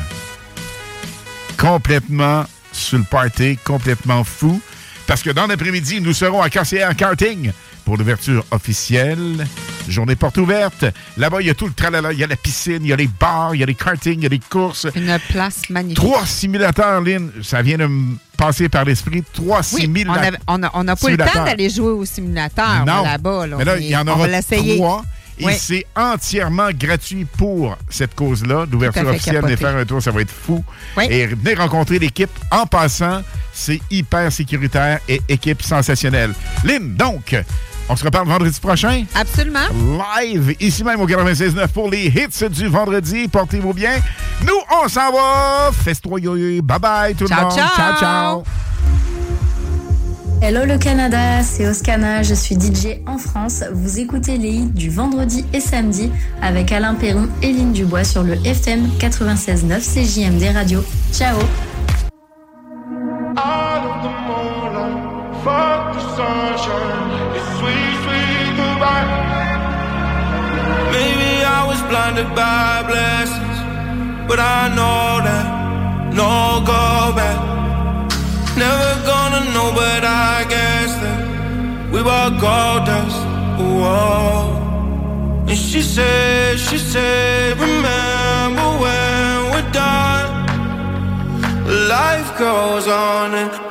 complètement sur le party, complètement fou. Parce que dans l'après-midi, nous serons à KCR Karting pour l'ouverture officielle. Journée porte ouverte. Là-bas, il y a tout le tralala. Il y a la piscine, il y a les bars, il y a les kartings, il y a les courses. Une place magnifique. Trois simulateurs, Lynn. Ça vient de me passer par l'esprit. Trois Oui, simulateurs. on n'a pas le temps d'aller jouer au simulateur là-bas. là. Mais là, il y en aura va Et c'est entièrement gratuit pour cette cause-là. L'ouverture Tout officielle, venez faire un tour, ça va être fou. Oui. Et venez rencontrer l'équipe en passant. C'est hyper sécuritaire et équipe sensationnelle. Lynn, donc, on se reparle vendredi prochain. Absolument. Live, ici même au 96.9 pour les hits du vendredi. Portez-vous bien. Nous, on s'en va. Festoyez. Bye-bye tout Ciao, le monde. ciao. ciao. ciao. Hello le Canada, c'est Oscana, je suis DJ en France. Vous écoutez les hits du vendredi et samedi avec Alain Perron et Lynn Dubois sur le FM 96.9 CJMD Radio. Ciao but I know that no go back. Know, but I guess that we were gold dust. Whoa. And she said, she said, remember when we're done. Life goes on and